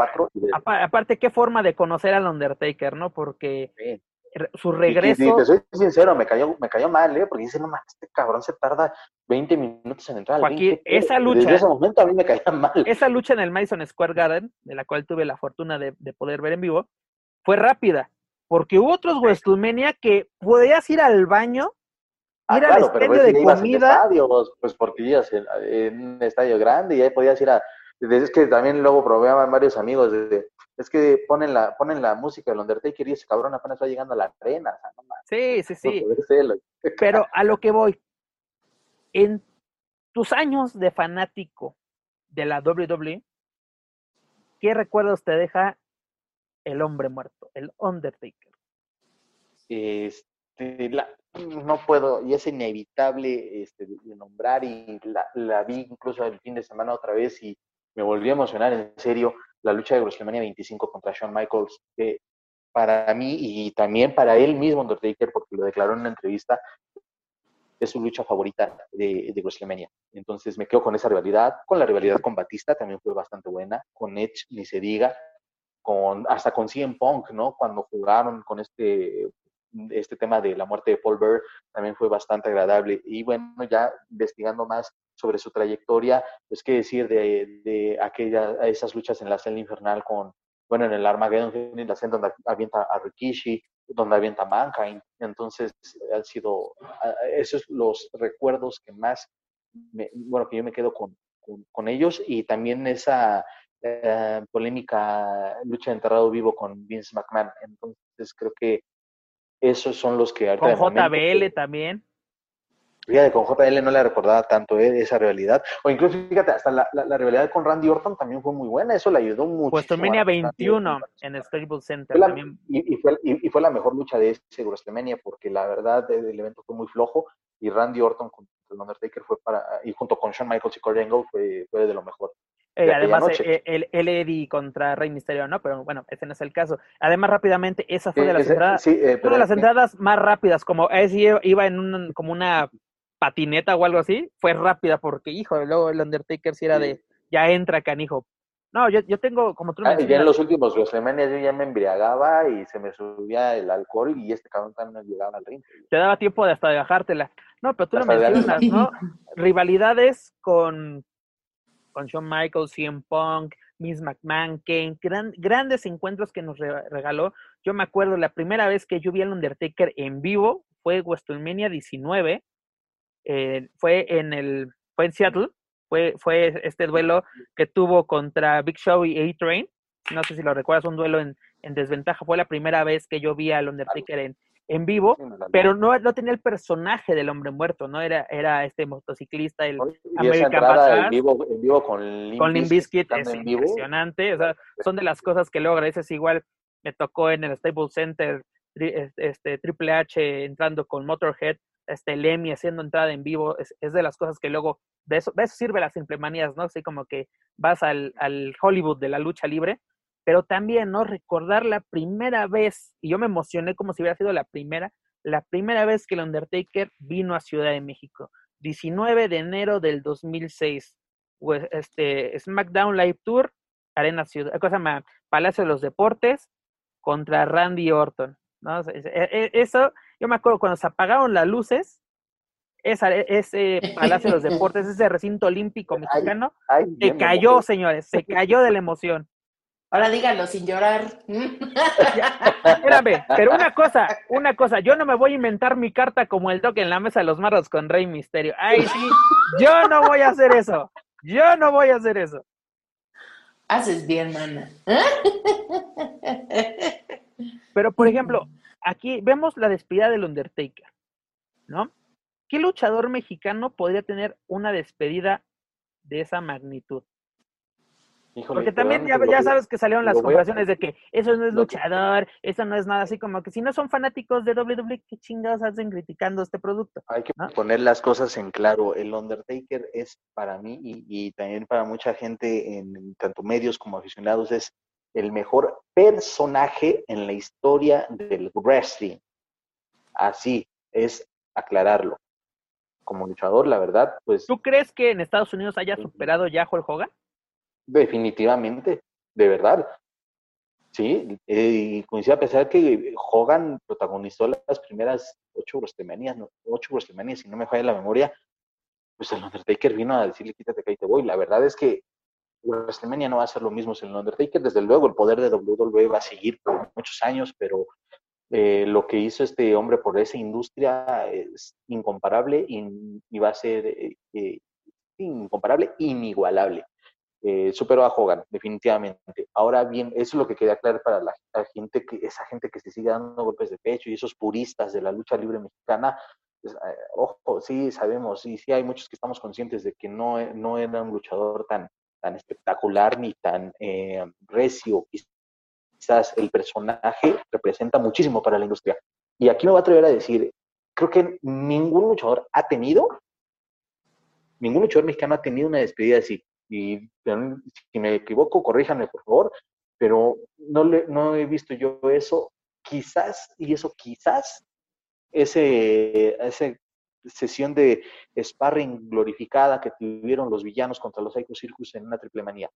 aparte, qué forma de conocer al Undertaker, ¿no? Porque su regreso. Y, te soy sincero, me cayó, me cayó mal, ¿eh? Porque dice, no más, este cabrón se tarda 20 minutos en entrar al esa lucha. Desde ese momento a mí me caía mal. Esa lucha en el Madison Square Garden, de la cual tuve la fortuna de, poder ver en vivo, fue rápida. Porque hubo otros WrestleMania que podías ir al baño ah, ir al estadio de comida. pues porque ibas en, en, un estadio grande y ahí podías ir a es que también luego probaban varios amigos de, es que ponen la, ponen la música del Undertaker y ese cabrón apenas va llegando a la arena. sí, sí, sí. *laughs* Pero a lo que voy, en tus años de fanático de la WWE, ¿qué recuerdos te deja el hombre muerto, el Undertaker? Este, no puedo, y es inevitable este, de nombrar, y la, la vi incluso el fin de semana otra vez, y me volví a emocionar en serio la lucha de WrestleMania 25 contra Shawn Michaels, que para mí y también para él mismo, Undertaker, porque lo declaró en una entrevista, es su lucha favorita de, de WrestleMania. Entonces me quedo con esa rivalidad, con la rivalidad con Batista también fue bastante buena, con Edge ni se diga, con, hasta con CM Punk, ¿no? Cuando jugaron con este, este tema de la muerte de Paul Bear, también fue bastante agradable. Y bueno, ya investigando más sobre su trayectoria, pues qué decir de, de aquella, esas luchas en la celda infernal con, bueno, en el Armageddon, en la celda donde avienta a Rikishi, donde avienta Mankind. Entonces, han sido esos los recuerdos que más, bueno, que yo me quedo con, con, ellos y también esa eh, polémica lucha de enterrado vivo con Vince McMahon. Entonces, creo que esos son los que... Con JBL también. Fíjate, con JBL no le recordaba tanto eh, esa rivalidad. O incluso, fíjate, hasta la, la, rivalidad con Randy Orton también fue muy buena. Eso le ayudó mucho. Pues WrestleMania 21 en el Staples Center también. Y, fue, y, fue, la mejor lucha de ese WrestleMania porque la verdad el evento fue muy flojo y Randy Orton contra el Undertaker fue para... Y junto con Shawn Michaels y Corey Angle fue, fue de lo mejor. Eh, además, eh, el, el, Eddie contra Rey Misterio, ¿no? Pero bueno, ese no es el caso. Además, rápidamente, esa fue de las entradas, eh, de las entradas más rápidas, como ese iba en un, como una patineta o algo así, fue rápida porque, hijo, luego el Undertaker si era de, ya entra canijo. No, yo, yo tengo, como tú ah, Ya en los últimos WrestleMania yo ya me embriagaba y se me subía el alcohol y este cabrón también llegaba al ring. Te daba tiempo de hasta de bajártela. No, pero tú lo mencionas, ¿no? *laughs* Rivalidades con con Shawn Michaels, CM Punk, Miss McMahon, Kane, grandes encuentros que nos regaló. Yo me acuerdo la primera vez que yo vi al Undertaker en vivo fue WrestleMania 19, eh, fue en el, fue en Seattle, fue, fue este duelo que tuvo contra Big Show y A-Train. No sé si lo recuerdas, un duelo en, en desventaja. Fue la primera vez que yo vi al Undertaker en, en vivo, pero no, no tenía el personaje del hombre muerto, ¿no? Era, era este motociclista, el American en vivo, en vivo con Limp Bizkit, es impresionante, o sea, son de las cosas que luego agradeces igual, me tocó en el Staples Center, este, Triple H entrando con Motorhead, este Lemmy haciendo entrada en vivo, es, de las cosas que luego, de eso, de eso sirve las simplemanías, ¿no? Así como que vas al, al Hollywood de la lucha libre, pero también, ¿no? Recordar la primera vez, y yo me emocioné como si hubiera sido la primera, la primera vez que el Undertaker vino a Ciudad de México, 19 de enero del 2006, pues, este, SmackDown Live Tour, Arena Ciudad, cosa más, Palacio de los Deportes contra Randy Orton, ¿no? E, e, eso, yo me acuerdo cuando se apagaron las luces, esa, ese Palacio de los Deportes, ese recinto olímpico *laughs* mexicano, se cayó, señores, se cayó de la emoción. Ahora díganlo sin llorar. Espérame, pero una cosa, una cosa, yo no me voy a inventar mi carta como el toque en la mesa de los marros con Rey Misterio. Ay, sí, yo no voy a hacer eso. Yo no voy a hacer eso. Haces bien, mana. Pero, por ejemplo, aquí vemos la despedida del Undertaker, ¿no? ¿Qué luchador mexicano podría tener una despedida de esa magnitud? Porque también ya, ya, sabes que salieron las comparaciones de que eso no es luchador, eso no es nada así como que si no son fanáticos de WWE, ¿qué chingados hacen criticando este producto? Hay que poner las cosas en claro. El Undertaker es para mí y, también para mucha gente en tanto medios como aficionados es el mejor personaje en la historia del wrestling. Así es aclararlo. Como luchador, la verdad, pues... ¿Tú crees que en Estados Unidos haya superado ya Hulk Hogan? Definitivamente, de verdad. Sí, eh, y coincide a pesar que Hogan protagonizó las primeras ocho WrestleMania, no, ocho WrestleMania, si no me falla la memoria, pues el Undertaker vino a decirle quítate que ahí te voy. La verdad es que WrestleMania no va a ser lo mismo sin el Undertaker, desde luego el poder de WWE va a seguir por muchos años, pero eh, lo que hizo este hombre por esa industria es incomparable y, va a ser eh, incomparable, inigualable eh, superó a Hogan, definitivamente. Ahora bien, eso es lo que queda claro para la, gente, que esa gente que se sigue dando golpes de pecho y esos puristas de la lucha libre mexicana, pues, eh, ojo, sí sabemos, y sí hay muchos que estamos conscientes de que no era un luchador tan, tan espectacular ni tan eh, recio. Quizás el personaje representa muchísimo para la industria. Y aquí me voy a atrever a decir, creo que ningún luchador ha tenido, ningún luchador mexicano ha tenido una despedida así y si me equivoco, corríjanme por favor, pero no, le, no he visto yo eso. Quizás, y eso quizás, ese, ese sesión de sparring glorificada que tuvieron los villanos contra los Psycho Circus en una triple manía.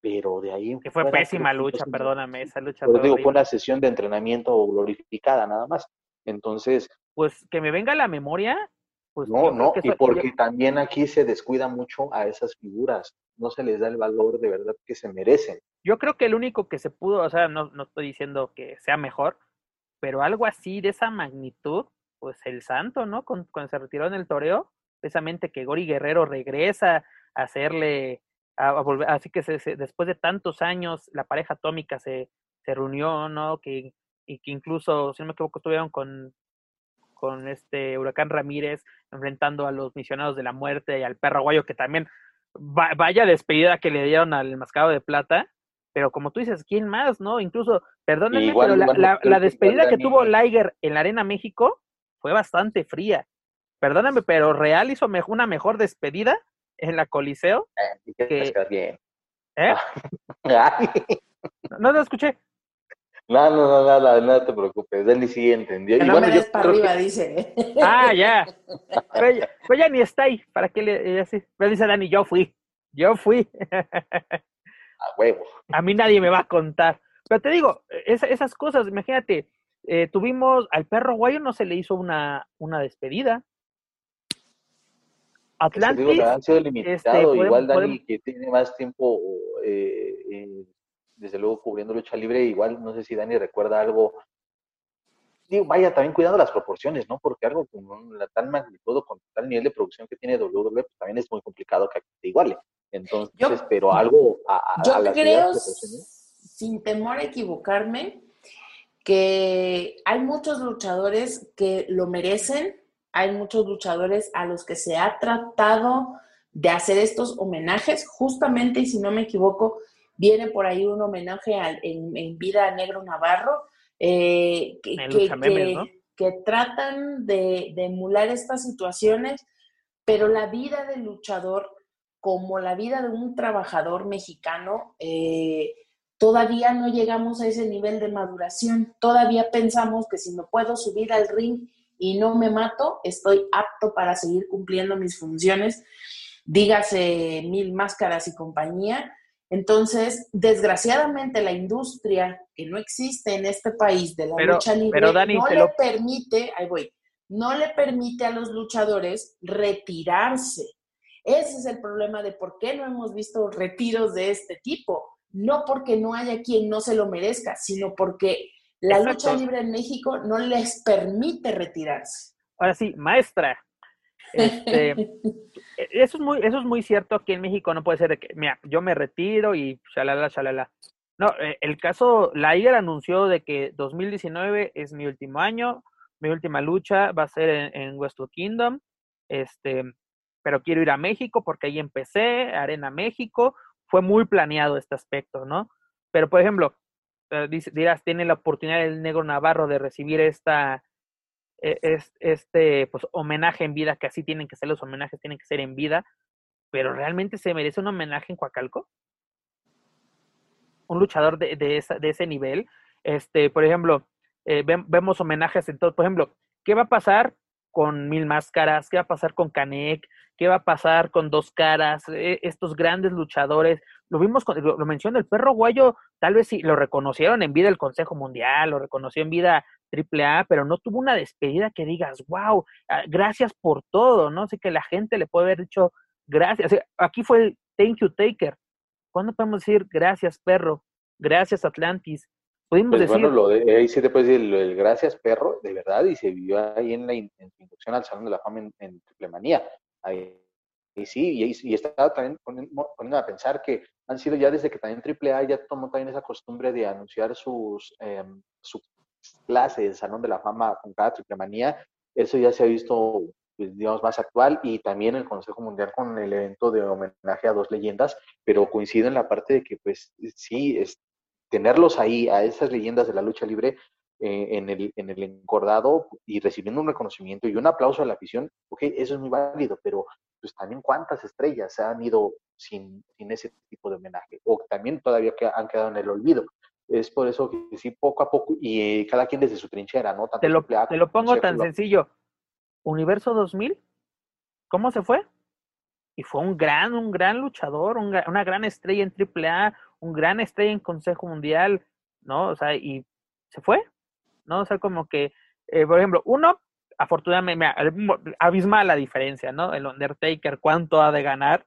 Pero de ahí. Que fue pésima lucha, perdóname, esa lucha. Pero digo, fue una sesión de entrenamiento glorificada, nada más. Entonces. Pues que me venga a la memoria. Pues no, no, y porque también aquí se descuida mucho a esas figuras. No se les da el valor de verdad que se merecen. Yo creo que el único que se pudo, o sea, no, no estoy diciendo que sea mejor, pero algo así de esa magnitud, pues el santo, ¿no? Cuando, se retiró en el toreo, precisamente que Gori Guerrero regresa a hacerle, a, volver, así que después de tantos años la pareja atómica se, se reunió, ¿no? Que, y que incluso, si no me equivoco, estuvieron con, con este Huracán Ramírez enfrentando a los misioneros de la muerte y al perro guayo, que también vaya despedida que le dieron al mascado de plata, pero como tú dices, ¿quién más, no? Incluso, perdónenme, pero la, la, despedida que tuvo Liger en la Arena México fue bastante fría. Perdóname, pero Real hizo una mejor despedida en la Coliseo. Eh, que... bien. ¿Eh? *laughs* no, no escuché. No, no, no, nada, no te preocupes, él ni sí entendió. Que no me des para arriba, dice. Ah, ya. *laughs* Pero, ya ni está ahí, ¿para qué le así? Pero dice Dani, yo fui, yo fui. A huevo. A mí nadie me va a contar. Pero te digo, esas cosas, imagínate, eh, tuvimos al perro guayo, no se le hizo una, una despedida. Atlantis. han sido limitado, este, igual Dani, que tiene más tiempo, eh, eh, desde luego cubriendo lucha libre, igual no sé si Dani recuerda algo. Digo, vaya, también cuidando las proporciones, ¿no? Porque algo con la tal magnitud, con tal nivel de producción que tiene WWE, pues también es muy complicado que te iguale. Entonces, pero algo a, a, yo creo, sin temor a equivocarme, que hay muchos luchadores que lo merecen, hay muchos luchadores a los que se ha tratado de hacer estos homenajes, justamente, y si no me equivoco, viene por ahí un homenaje en, vida a Negro Navarro, eh, que, que, tratan de, de emular estas situaciones, pero la vida del luchador, como la vida de un trabajador mexicano, eh, todavía no llegamos a ese nivel de maduración. Todavía pensamos que si me puedo subir al ring y no me mato, estoy apto para seguir cumpliendo mis funciones, dígase mil máscaras y compañía. Entonces, desgraciadamente la industria que no existe en este país de la lucha libre no le permite, ahí voy, no le permite a los luchadores retirarse. Ese es el problema de por qué no hemos visto retiros de este tipo no porque no haya quien no se lo merezca, sino porque la lucha libre en México no les permite retirarse. Ahora sí, maestra. Este, *laughs* eso, es muy, eso es muy cierto. Aquí en México no puede ser de que, mira, yo me retiro y shalala, shalala. No, eh, el caso, Liger anunció de que 2019 es mi último año, mi última lucha va a ser en, en Westwood Kingdom, este, pero quiero ir a México porque ahí empecé, Arena México, fue muy planeado este aspecto, ¿no? Pero, por ejemplo, eh, dirás, tiene la oportunidad el negro Navarro de recibir esta, e, este, pues, homenaje en vida, que así tienen que ser los homenajes, tienen que ser en vida, pero ¿realmente se merece un homenaje en Coacalco? Un luchador de, de, de ese nivel. Este, por ejemplo, eh, vemos homenajes en todo. Por ejemplo, ¿qué va a pasar con Mil Máscaras? ¿Qué va a pasar con Canek? ¿Qué va a pasar con Dos Caras? E, estos grandes luchadores. Lo vimos, con, lo, mencionó el perro guayo, tal vez sí lo reconocieron en vida el Consejo Mundial, lo reconoció en vida AAA, pero no tuvo una despedida que digas, wow, ah, gracias por todo, ¿no? Así que la gente le puede haber dicho gracias. aquí fue el thank you taker. ¿Cuándo podemos decir gracias, perro? Gracias, Atlantis. Pudimos pues decir. Bueno, lo de, ahí sí te puedes decir el gracias, perro, de verdad, y se vivió ahí en la inducción al Salón de la Fama en, en Triple Manía. Ahí, y sí, y, y estaba también poniendo, a pensar que han sido ya desde que también AAA ya tomó también esa costumbre de anunciar sus, eh, su clase de Salón de la Fama con cada triple manía, eso ya se ha visto, pues, digamos, más actual y también el Consejo Mundial con el evento de homenaje a dos leyendas, pero coincido en la parte de que, pues, sí, es, tenerlos ahí, a esas leyendas de la lucha libre, eh, en, el, en el encordado y recibiendo un reconocimiento y un aplauso a la afición, ok, eso es muy válido, pero pues también cuántas estrellas se han ido sin, sin ese tipo de homenaje, o también todavía que han quedado en el olvido. Es por eso que sí, poco a poco, y cada quien desde su trinchera, ¿no? te, lo, te lo pongo tan sencillo. Universo 2000, ¿cómo se fue? Y fue un gran, un gran luchador, una gran estrella en AAA, un gran estrella en Consejo Mundial, ¿no? O sea, y se fue, ¿no? O sea, como que, eh, por ejemplo, uno, afortunadamente, abisma la diferencia, ¿no? El Undertaker, cuánto ha de ganar,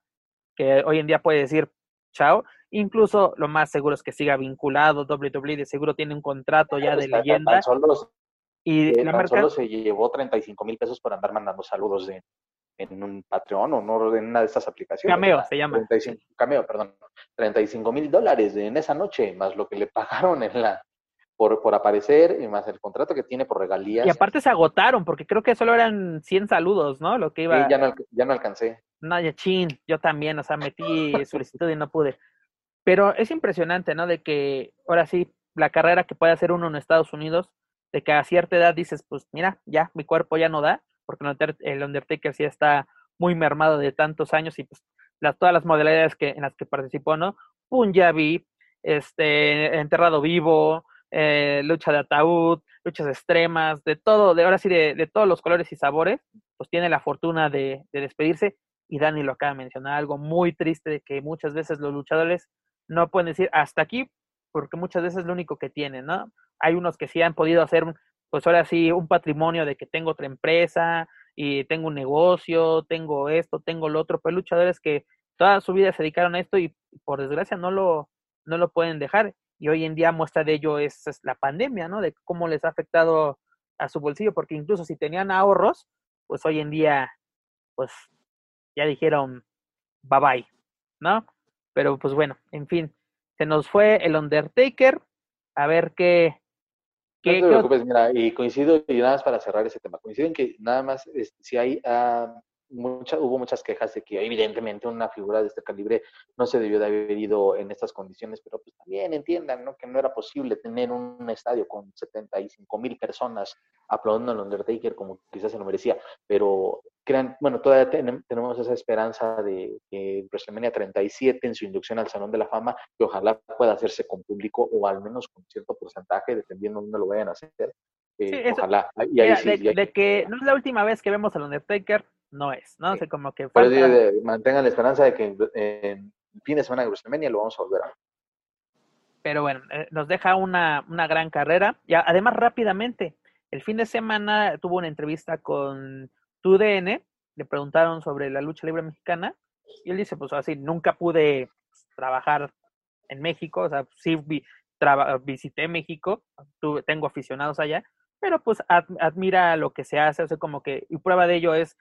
que hoy en día puede decir, chao, incluso lo más seguro es que siga vinculado, WWE de seguro tiene un contrato ya de leyenda. y la marca... solo se llevó 35 mil pesos por andar mandando saludos de, en un Patreon o no en una de estas aplicaciones. Cameo se llama. 35, cameo, perdón. 35 mil dólares en esa noche, más lo que le *laughs* pagaron en la por, por aparecer, y más el contrato que tiene por regalías. Y aparte se agotaron, porque creo que solo eran 100 saludos, ¿no? Lo que iba... Sí, ya no, ya no alcancé. No, ya chin, yo también, o sea, metí solicitud y no pude. Pero es impresionante, ¿no? De que ahora sí, la carrera que puede hacer uno en Estados Unidos, de que a cierta edad dices, pues mira, ya, mi cuerpo ya no da, porque el Undertaker sí está muy mermado de tantos años y pues las, todas las modalidades que, en las que participó, ¿no? Punjabi, este, enterrado vivo, eh, lucha de ataúd, luchas extremas, de todo, de ahora sí, de, de todos los colores y sabores, pues tiene la fortuna de, de, despedirse. Y Dani lo acaba de mencionar, algo muy triste de que muchas veces los luchadores no pueden decir hasta aquí, porque muchas veces es lo único que tienen, ¿no? Hay unos que sí han podido hacer pues ahora sí, un patrimonio de que tengo otra empresa y tengo un negocio, tengo esto, tengo lo otro, pero luchadores que toda su vida se dedicaron a esto y por desgracia no lo, no lo pueden dejar. Y hoy en día muestra de ello es, la pandemia, ¿no? De cómo les ha afectado a su bolsillo, porque incluso si tenían ahorros, pues hoy en día, pues ya dijeron bye bye, ¿no? Pero pues bueno, en fin, se nos fue el Undertaker, a ver qué, no te preocupes, mira, y coincido, y nada más para cerrar ese tema, coincido en que nada más, si hay, uh, mucha, hubo muchas quejas de que evidentemente una figura de este calibre no se debió de haber ido en estas condiciones, pero pues también entiendan, ¿no? Que no era posible tener un estadio con 75 mil personas aplaudiendo al Undertaker como quizás se lo merecía, pero crean, bueno, todavía tenemos esa esperanza de que WrestleMania 37 en su inducción al Salón de la Fama, que ojalá pueda hacerse con público o al menos con cierto porcentaje, dependiendo de dónde lo vayan a hacer. Eh, ojalá. Y ahí sí, de, que no es la última vez que vemos al Undertaker, no es, ¿no? sé como que mantengan la esperanza de que en, el fin de semana de WrestleMania lo vamos a volver a Pero bueno, eh, nos deja una, una gran carrera. Y además, rápidamente, el fin de semana tuvo una entrevista con TUDN, le preguntaron sobre la lucha libre mexicana, y él dice, pues así, nunca pude trabajar en México, o sea, sí visité México, tuve, tengo aficionados allá, pero pues admira lo que se hace, o sea, como que, y prueba de ello es,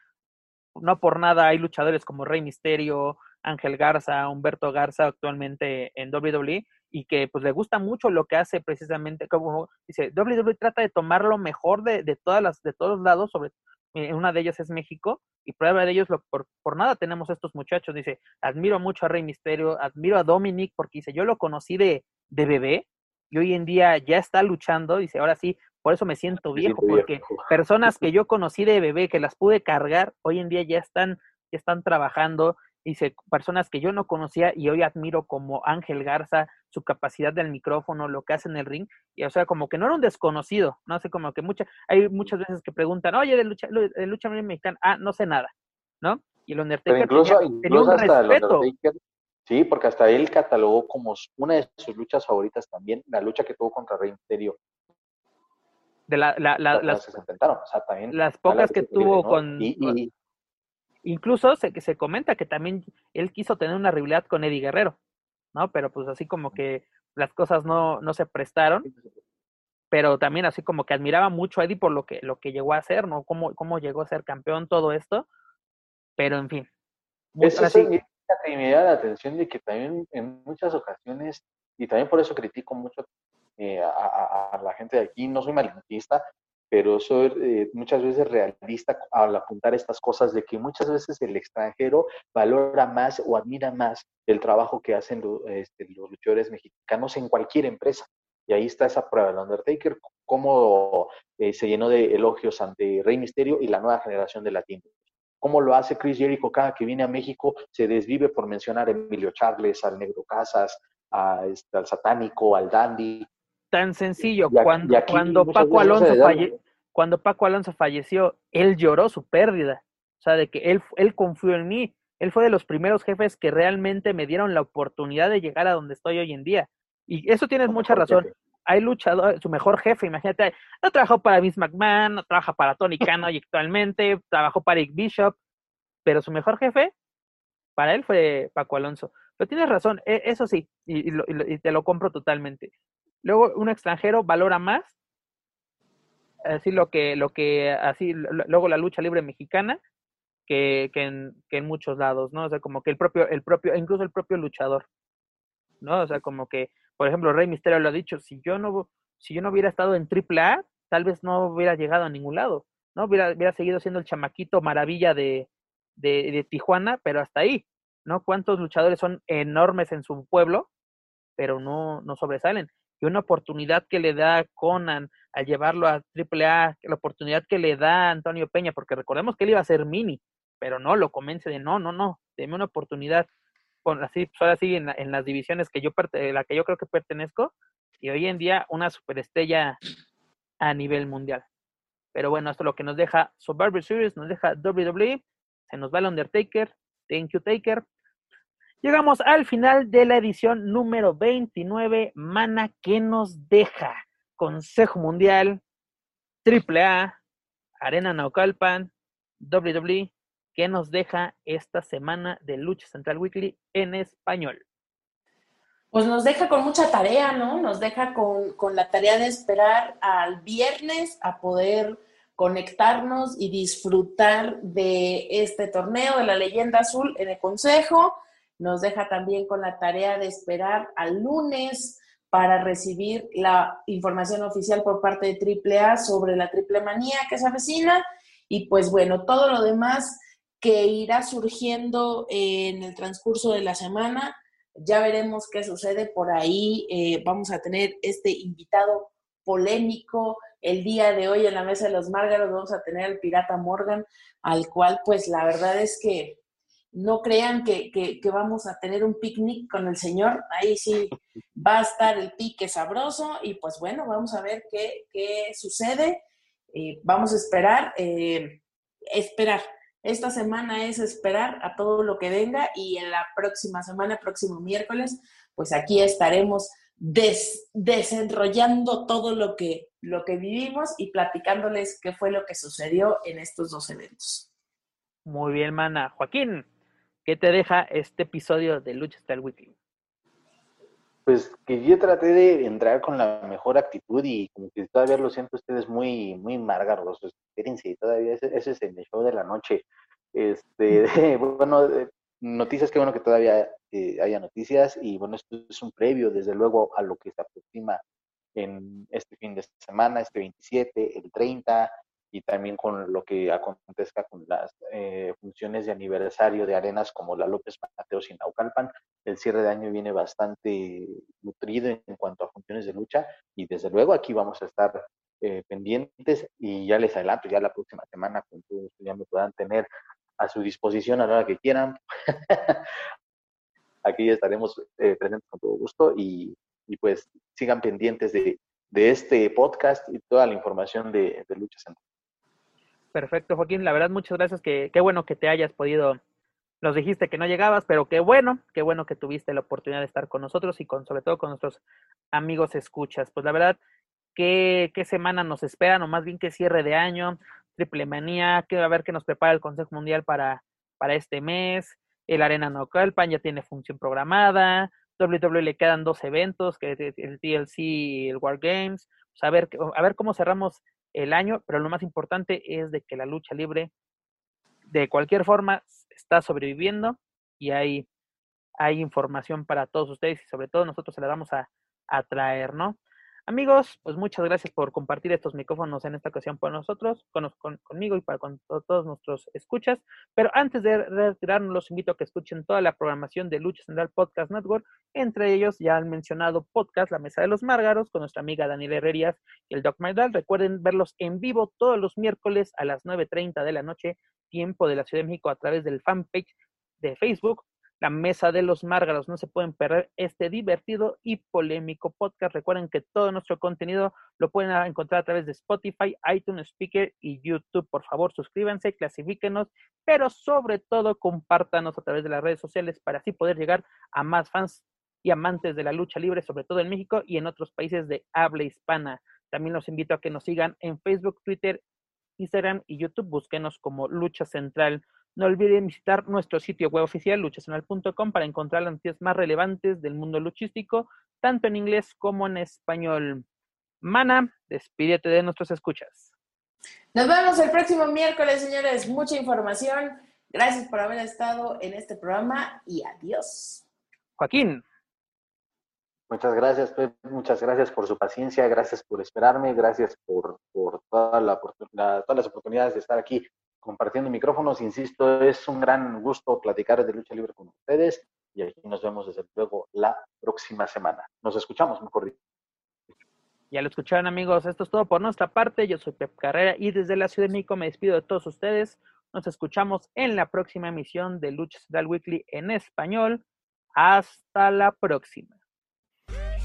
no por nada hay luchadores como Rey Misterio, Ángel Garza, Humberto Garza actualmente en WWE, y que pues le gusta mucho lo que hace precisamente, como dice, WWE trata de tomar lo mejor de, de todas las, de todos lados, sobre eh, una de ellas es México, y prueba de ellos, lo, por, por nada tenemos estos muchachos, dice, admiro mucho a Rey Misterio, admiro a Dominic, porque dice, yo lo conocí de, de bebé, y hoy en día ya está luchando, dice, ahora sí, por eso me siento viejo, porque *laughs* personas que yo conocí de bebé, que las pude cargar, hoy en día ya están, ya están trabajando, dice, personas que yo no conocía y hoy admiro como Ángel Garza, su capacidad del micrófono, lo que hace en el ring, y o sea, como que no era un desconocido, no sé, como que mucha, hay muchas veces que preguntan, oye, de lucha, de lucha mexicana, ah, no sé nada, ¿no? Y el Undertaker incluso, incluso hasta El Undertaker, sí, porque hasta él catalogó como una de sus luchas favoritas también, la lucha que tuvo contra Rey Misterio. De la, la, la, las, las pocas que tuvo con, y, Incluso se, se comenta que también él quiso tener una rivalidad con Eddie Guerrero, ¿no? Pero pues así como que las cosas no, no se prestaron. Pero también así como que admiraba mucho a Eddie por lo que, lo que llegó a hacer, ¿no? Cómo, cómo llegó a ser campeón, todo esto. Pero en fin. Eso así, me da la atención de que también en muchas ocasiones, y también por eso critico mucho eh, a, la gente de aquí, no soy malinchista, pero soy eh, muchas veces realista al apuntar estas cosas de que muchas veces el extranjero valora más o admira más el trabajo que hacen este, los luchadores mexicanos en cualquier empresa. Y ahí está esa prueba, el Undertaker, cómo eh, se llenó de elogios ante Rey Misterio y la nueva generación de latinos. Cómo lo hace Chris Jericho cada que viene a México, se desvive por mencionar a Emilio Charles, al Negro Casas, a, este, al Satánico, al Dandy, tan sencillo. cuando cuando Paco Alonso cuando Paco Alonso falleció, él lloró su pérdida. O sea, de que él, él confió en mí. Él fue de los primeros jefes que realmente me dieron la oportunidad de llegar a donde estoy hoy en día. Y eso tienes mucha razón. Hay luchador, su mejor jefe, imagínate, no trabajó para Vince McMahon, no trabaja para Tony *laughs* Khan y actualmente, trabajó para Rick Bishop, pero su mejor jefe, para él fue Paco Alonso. Pero tienes razón, e, eso sí, y, y te lo compro totalmente. Luego, un extranjero valora más así lo que, lo que, así, luego la lucha libre mexicana, que, que, en, que en muchos lados, ¿no? O sea, como que el propio, el propio, incluso el propio luchador, ¿no? O sea, como que, por ejemplo, Rey Misterio lo ha dicho, si yo no, si yo no hubiera estado en AAA, tal vez no hubiera llegado a ningún lado, ¿no? Hubiera, hubiera seguido siendo el chamaquito maravilla de, de, de Tijuana, pero hasta ahí, ¿no? ¿Cuántos luchadores son enormes en su pueblo, pero no, no sobresalen? Y una oportunidad que le da Conan al llevarlo a AAA, la oportunidad que le da Antonio Peña, porque recordemos que él iba a ser mini, pero no, lo convence de no, no, no, deme una oportunidad, con así, pues ahora en, en las divisiones que yo, la que yo creo que pertenezco, y hoy en día una superestrella a nivel mundial. Pero bueno, esto es lo que nos deja Survivor Series, nos deja WWE, se nos va el Undertaker, Thank you Taker. Llegamos al final de la edición número 29, Mana, que nos deja? Consejo Mundial, AAA, Arena Naucalpan, WWE, que nos deja esta semana de Lucha Central Weekly en español? Pues nos deja con mucha tarea, ¿no? Nos deja con, con la tarea de esperar al viernes a poder conectarnos y disfrutar de este torneo de la leyenda azul en el Consejo. Nos deja también con la tarea de esperar al lunes para recibir la información oficial por parte de AAA sobre la triple manía que se avecina y pues bueno, todo lo demás que irá surgiendo en el transcurso de la semana. Ya veremos qué sucede por ahí. Eh, vamos a tener este invitado polémico el día de hoy en la mesa de los Márgaros. Vamos a tener al pirata Morgan, al cual pues la verdad es que no crean que, vamos a tener un picnic con el señor, ahí sí va a estar el pique sabroso y pues bueno, vamos a ver qué, sucede, eh, vamos a esperar, eh, esperar. Esta semana es esperar a todo lo que venga y en la próxima semana, próximo miércoles, pues aquí estaremos desenrollando todo lo que, lo que vivimos y platicándoles qué fue lo que sucedió en estos dos eventos. Muy bien, mana. Joaquín, ¿Qué te deja este episodio de Lucha Style Weekly? Pues que yo traté de entrar con la mejor actitud y como que todavía lo siento ustedes muy, muy margaros. Espérense, todavía ese, es el show de la noche. Este, *laughs* bueno, noticias, qué bueno que todavía eh, haya noticias y bueno, esto es un previo desde luego a lo que se aproxima en este fin de semana, este 27, el 30, y también con lo que acontezca con las eh, funciones de aniversario de arenas como la López Mateos y Naucalpan. El cierre de año viene bastante nutrido en cuanto a funciones de lucha y desde luego aquí vamos a estar eh, pendientes y ya les adelanto, ya la próxima semana con todos ya me puedan tener a su disposición a la hora que quieran. *laughs* aquí estaremos eh, presentes con todo gusto y, y, pues sigan pendientes de, de, este podcast y toda la información de, de Lucha Central. Perfecto, Joaquín. La verdad, muchas gracias. Que, qué bueno que te hayas podido. Nos dijiste que no llegabas, pero qué bueno, qué bueno que tuviste la oportunidad de estar con nosotros y con sobre todo con nuestros amigos escuchas. Pues la verdad, qué, qué semana nos esperan, o más bien qué cierre de año, triple manía, que a ver qué nos prepara el Consejo Mundial para, para este mes. El Arena Pan ya tiene función programada. WWE le quedan dos eventos, que el TLC y el War Games. Pues a ver, a ver cómo cerramos el año, pero lo más importante es de que la lucha libre de cualquier forma está sobreviviendo y hay, hay información para todos ustedes y sobre todo nosotros se la vamos a, a traer, ¿no? Amigos, pues muchas gracias por compartir estos micrófonos en esta ocasión con nosotros, con, conmigo y para con todos nuestros escuchas. Pero antes de retirarnos, los invito a que escuchen toda la programación de Lucha Central Podcast Network, entre ellos ya han mencionado podcast La Mesa de los Márgaros con nuestra amiga Daniela Herrerías y el Doc Maidal. Recuerden verlos en vivo todos los miércoles a las 9.30 de la noche, tiempo de la Ciudad de México, a través del fanpage de Facebook la Mesa de los Márgaros. No se pueden perder este divertido y polémico podcast. Recuerden que todo nuestro contenido lo pueden encontrar a través de Spotify, iTunes Speaker y YouTube. Por favor, suscríbanse, clasifíquenos, pero sobre todo compártanos a través de las redes sociales para así poder llegar a más fans y amantes de la lucha libre, sobre todo en México y en otros países de habla hispana. También los invito a que nos sigan en Facebook, Twitter, Instagram y YouTube. Búsquenos como Lucha Central. No olviden visitar nuestro sitio web oficial luchacional.com para encontrar las noticias más relevantes del mundo luchístico, tanto en inglés como en español. Mana, despídete de nuestros escuchas. Nos vemos el próximo miércoles, señores. Mucha información. Gracias por haber estado en este programa y adiós. Joaquín. Muchas gracias, Muchas gracias por su paciencia, gracias por esperarme, gracias por, por toda la, todas las oportunidades de estar aquí compartiendo micrófonos. Insisto, es un gran gusto platicar de lucha libre con ustedes y aquí nos vemos desde luego la próxima semana. Nos escuchamos, mejor dicho. Ya lo escucharon amigos, esto es todo por nuestra parte. Yo soy Pep Carrera y desde la Ciudad de México me despido de todos ustedes. Nos escuchamos en la próxima emisión de Lucha Central Weekly en español. Hasta la próxima.